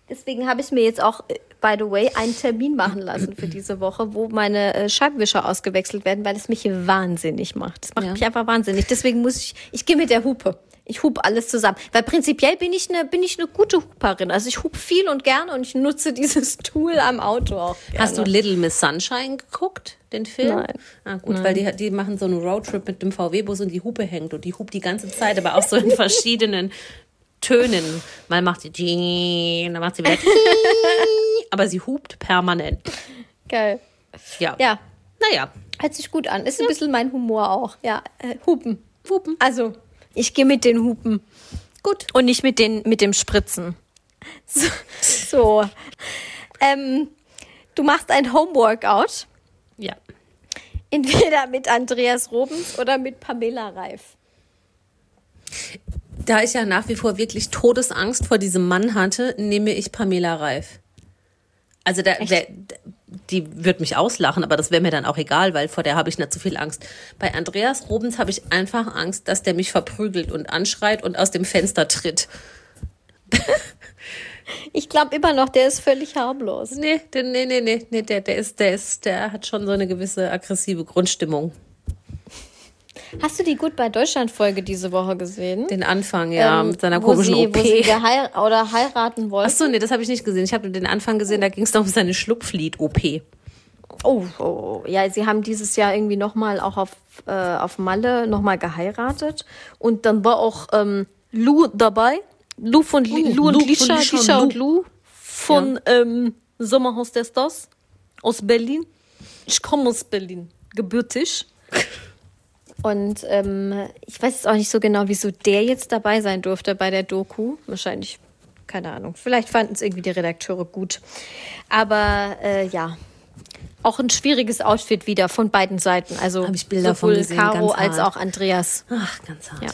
Deswegen habe ich mir jetzt auch, äh, by the way, einen Termin machen lassen für diese Woche, wo meine äh, Scheibenwischer ausgewechselt werden, weil es mich wahnsinnig macht. Das macht Ja. mich einfach wahnsinnig. Deswegen muss ich, ich gehe mit der Hupe. Ich hub alles zusammen. Weil prinzipiell bin ich eine, bin ich eine gute Huperin. Also ich hub viel und gerne und ich nutze [laughs] dieses Tool am Auto auch gerne. Hast du Little Miss Sunshine geguckt, den Film? Nein. Ah, gut, weil die, die machen so einen Roadtrip mit dem VW-Bus und die Hupe hängt und die hupt die ganze Zeit, aber auch so in [laughs] verschiedenen Tönen. Mal macht sie dann macht sie wieder [laughs] aber sie hupt permanent. Geil. Ja. Ja, Naja, Hört sich gut an. Ist ein bisschen mein Humor auch. Ja, äh, Hupen. Hupen. Also, ich gehe mit den Hupen. Gut. Und nicht mit, den, mit dem Spritzen. So. [laughs] so. Ähm, du machst ein Homeworkout. Ja. Entweder mit Andreas Robens oder mit Pamela Reif. Da ich ja nach wie vor wirklich Todesangst vor diesem Mann hatte, nehme ich Pamela Reif. Also da, wer, die wird mich auslachen, aber das wäre mir dann auch egal, weil vor der habe ich nicht so viel Angst. Bei Andreas Robens habe ich einfach Angst, dass der mich verprügelt und anschreit und aus dem Fenster tritt. [laughs] Ich glaube immer noch, der ist völlig harmlos. Nee, nee, nee, nee, nee der, der ist, der ist, der hat schon so eine gewisse aggressive Grundstimmung. Hast du die Goodbye Deutschland Folge diese Woche gesehen? Den Anfang, ja, Ähm, mit seiner komischen sie, OP. Wo sie oder heiraten wollte. Achso, nee, das habe ich nicht gesehen. Ich habe nur den Anfang gesehen, da ging es doch um seine Schlupflied-OP. Oh, oh, oh, ja, sie haben dieses Jahr irgendwie nochmal auch auf, äh, auf Malle nochmal geheiratet. Und dann war auch ähm, Lou dabei. Lou von Li Oh, Lou und Lou von Lisha, Lisha und Lisha und Lou. Lou von ähm, Sommerhaus der Stars aus Berlin. Ich komme aus Berlin, gebürtig. [laughs] Und ähm, ich weiß jetzt auch nicht so genau, wieso der jetzt dabei sein durfte bei der Doku. Wahrscheinlich, keine Ahnung. Vielleicht fanden es irgendwie die Redakteure gut. Aber äh, ja, auch ein schwieriges Outfit wieder von beiden Seiten. Also Hab ich Bilder von sowohl gesehen, Caro als auch Andreas. Ach, ganz hart. Ja.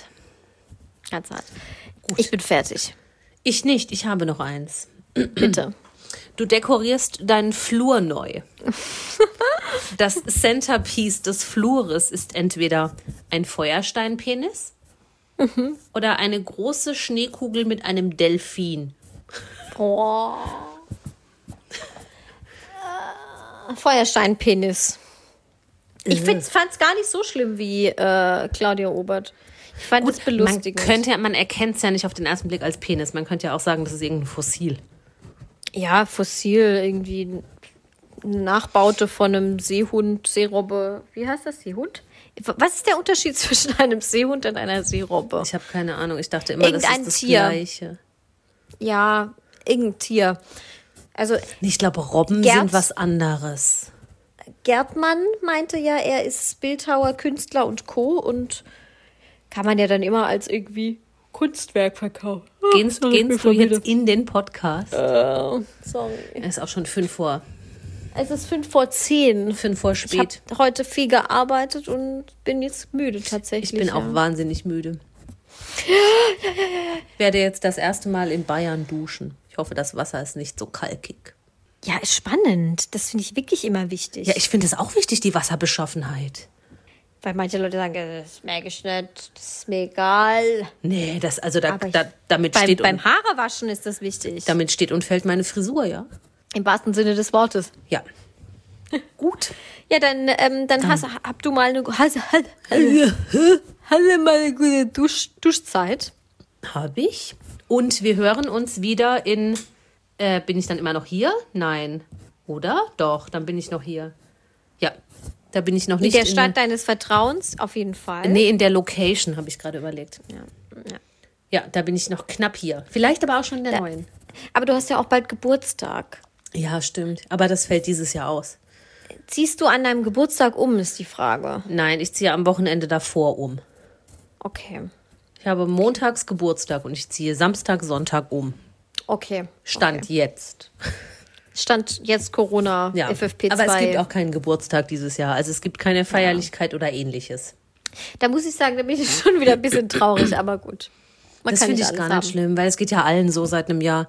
Ganz hart. Ich bin fertig. Ich nicht, ich habe noch eins. Bitte. Du dekorierst deinen Flur neu. Das Centerpiece des Flures ist entweder ein Feuersteinpenis oder eine große Schneekugel mit einem Delfin. Oh. Äh, Feuersteinpenis. Ich fand es gar nicht so schlimm wie äh, Claudia Obert. Ich fand es man, belustigend. könnte, ja- man erkennt es ja nicht auf den ersten Blick als Penis. Man könnte ja auch sagen, das ist irgendein Fossil. Ja, fossil, irgendwie Nachbaute von einem Seehund, Seerobbe. Wie heißt das, Seehund? Was ist der Unterschied [laughs] zwischen einem Seehund und einer Seerobbe? Ich habe keine Ahnung. Ich dachte immer, das Irgendein ist das Tier. Gleiche. Ja, irgendein Tier. Also Ich glaube, Robben Gerd- sind was anderes. Gerdmann meinte ja, er ist Bildhauer, Künstler und Co. Und kann man ja dann immer als irgendwie Kunstwerk verkaufen. Gehst, gehst du jetzt in den Podcast? Äh, sorry. Es ist auch schon fünf vor, Es ist fünf vor zehn. fünf vor Ich habe spät. heute viel gearbeitet und bin jetzt müde Ich tatsächlich. bin ja. auch wahnsinnig müde. [gasps] Werde jetzt das erste Mal in Bayern duschen. Ich hoffe, das Wasser ist nicht so kalkig. Ja, ist spannend. Das finde ich wirklich immer wichtig. Ja, ich finde es auch wichtig, die Wasserbeschaffenheit. Weil manche Leute sagen, das merke ich nicht, das ist mir egal. Nee, das, also da, ich- da, damit, Beim, steht beim und, Haarewaschen ist das wichtig. damit steht und fällt meine Frisur, ja? Im wahrsten Sinne des Wortes. Ja. Gut. Ja, dann, ähm, dann hast, hab du mal eine, hast, hast, hast mal eine gute Dusch, Duschzeit. Habe ich. Und wir hören uns wieder in. Äh, bin ich dann immer noch hier? Nein. Oder? Doch, dann bin ich noch hier. Da bin ich noch In nicht. der in Stadt deines Vertrauens, auf jeden Fall. Nee, in der Location, habe ich gerade überlegt. Ja, ja. Ja, da bin ich noch knapp hier. Vielleicht aber auch schon in der neuen. Aber du hast ja auch bald Geburtstag. Ja, stimmt. Aber das fällt dieses Jahr aus. Ziehst du an deinem Geburtstag um, ist die Frage. Nein, ich ziehe am Wochenende davor um. Okay. Ich habe montags Geburtstag und ich ziehe Samstag, Sonntag um. Okay. Stand jetzt. Stand jetzt Corona, Ja, FFP2. aber es gibt auch keinen Geburtstag dieses Jahr. Also es gibt keine Feierlichkeit oder ähnliches. da muss ich sagen, da bin ich [laughs] schon wieder ein bisschen traurig, aber gut. Man Das finde ich gar haben. nicht schlimm, weil es geht ja allen so seit einem Jahr.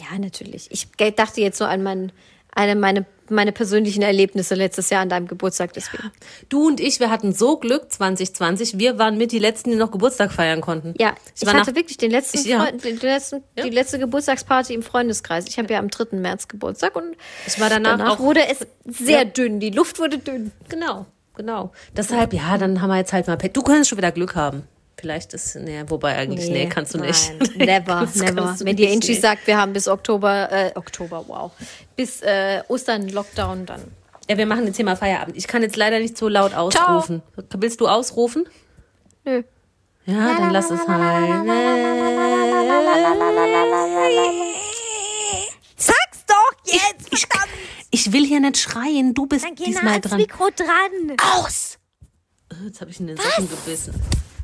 Ja, natürlich. Ich dachte jetzt so an mein, eine, meine, meine persönlichen Erlebnisse letztes Jahr an deinem Geburtstag, deswegen. Du und ich, wir hatten so Glück 2020. Wir waren mit die Letzten, die noch Geburtstag feiern konnten. Ja, ich, war hatte wirklich den letzten, Ich- ja. Freund, den letzten die letzte Geburtstagsparty im Freundeskreis. Ich habe ja am 3. März Geburtstag und Ich war danach, danach auch wurde es sehr Ja. dünn. Die Luft wurde dünn. Genau, genau. Deshalb, ja, dann haben wir jetzt halt mal Pet. Du könntest schon wieder Glück haben. Vielleicht ist, nee, wobei eigentlich, nee, kannst du nicht. Nein, never, Das never. kannst Wenn dir nicht, Inchi nee. sagt, wir haben bis Oktober, äh, Oktober, wow, bis äh, Ostern Lockdown, dann. Ja, wir machen jetzt hier mal Feierabend. Ich kann jetzt leider nicht so laut ausrufen. Willst du ausrufen? Nö. Ja, dann lass es halt. Sag's doch jetzt! Ich, ich will hier nicht schreien. Du bist diesmal dran. Mikro dran. Aus! Jetzt habe ich in den Socken gebissen.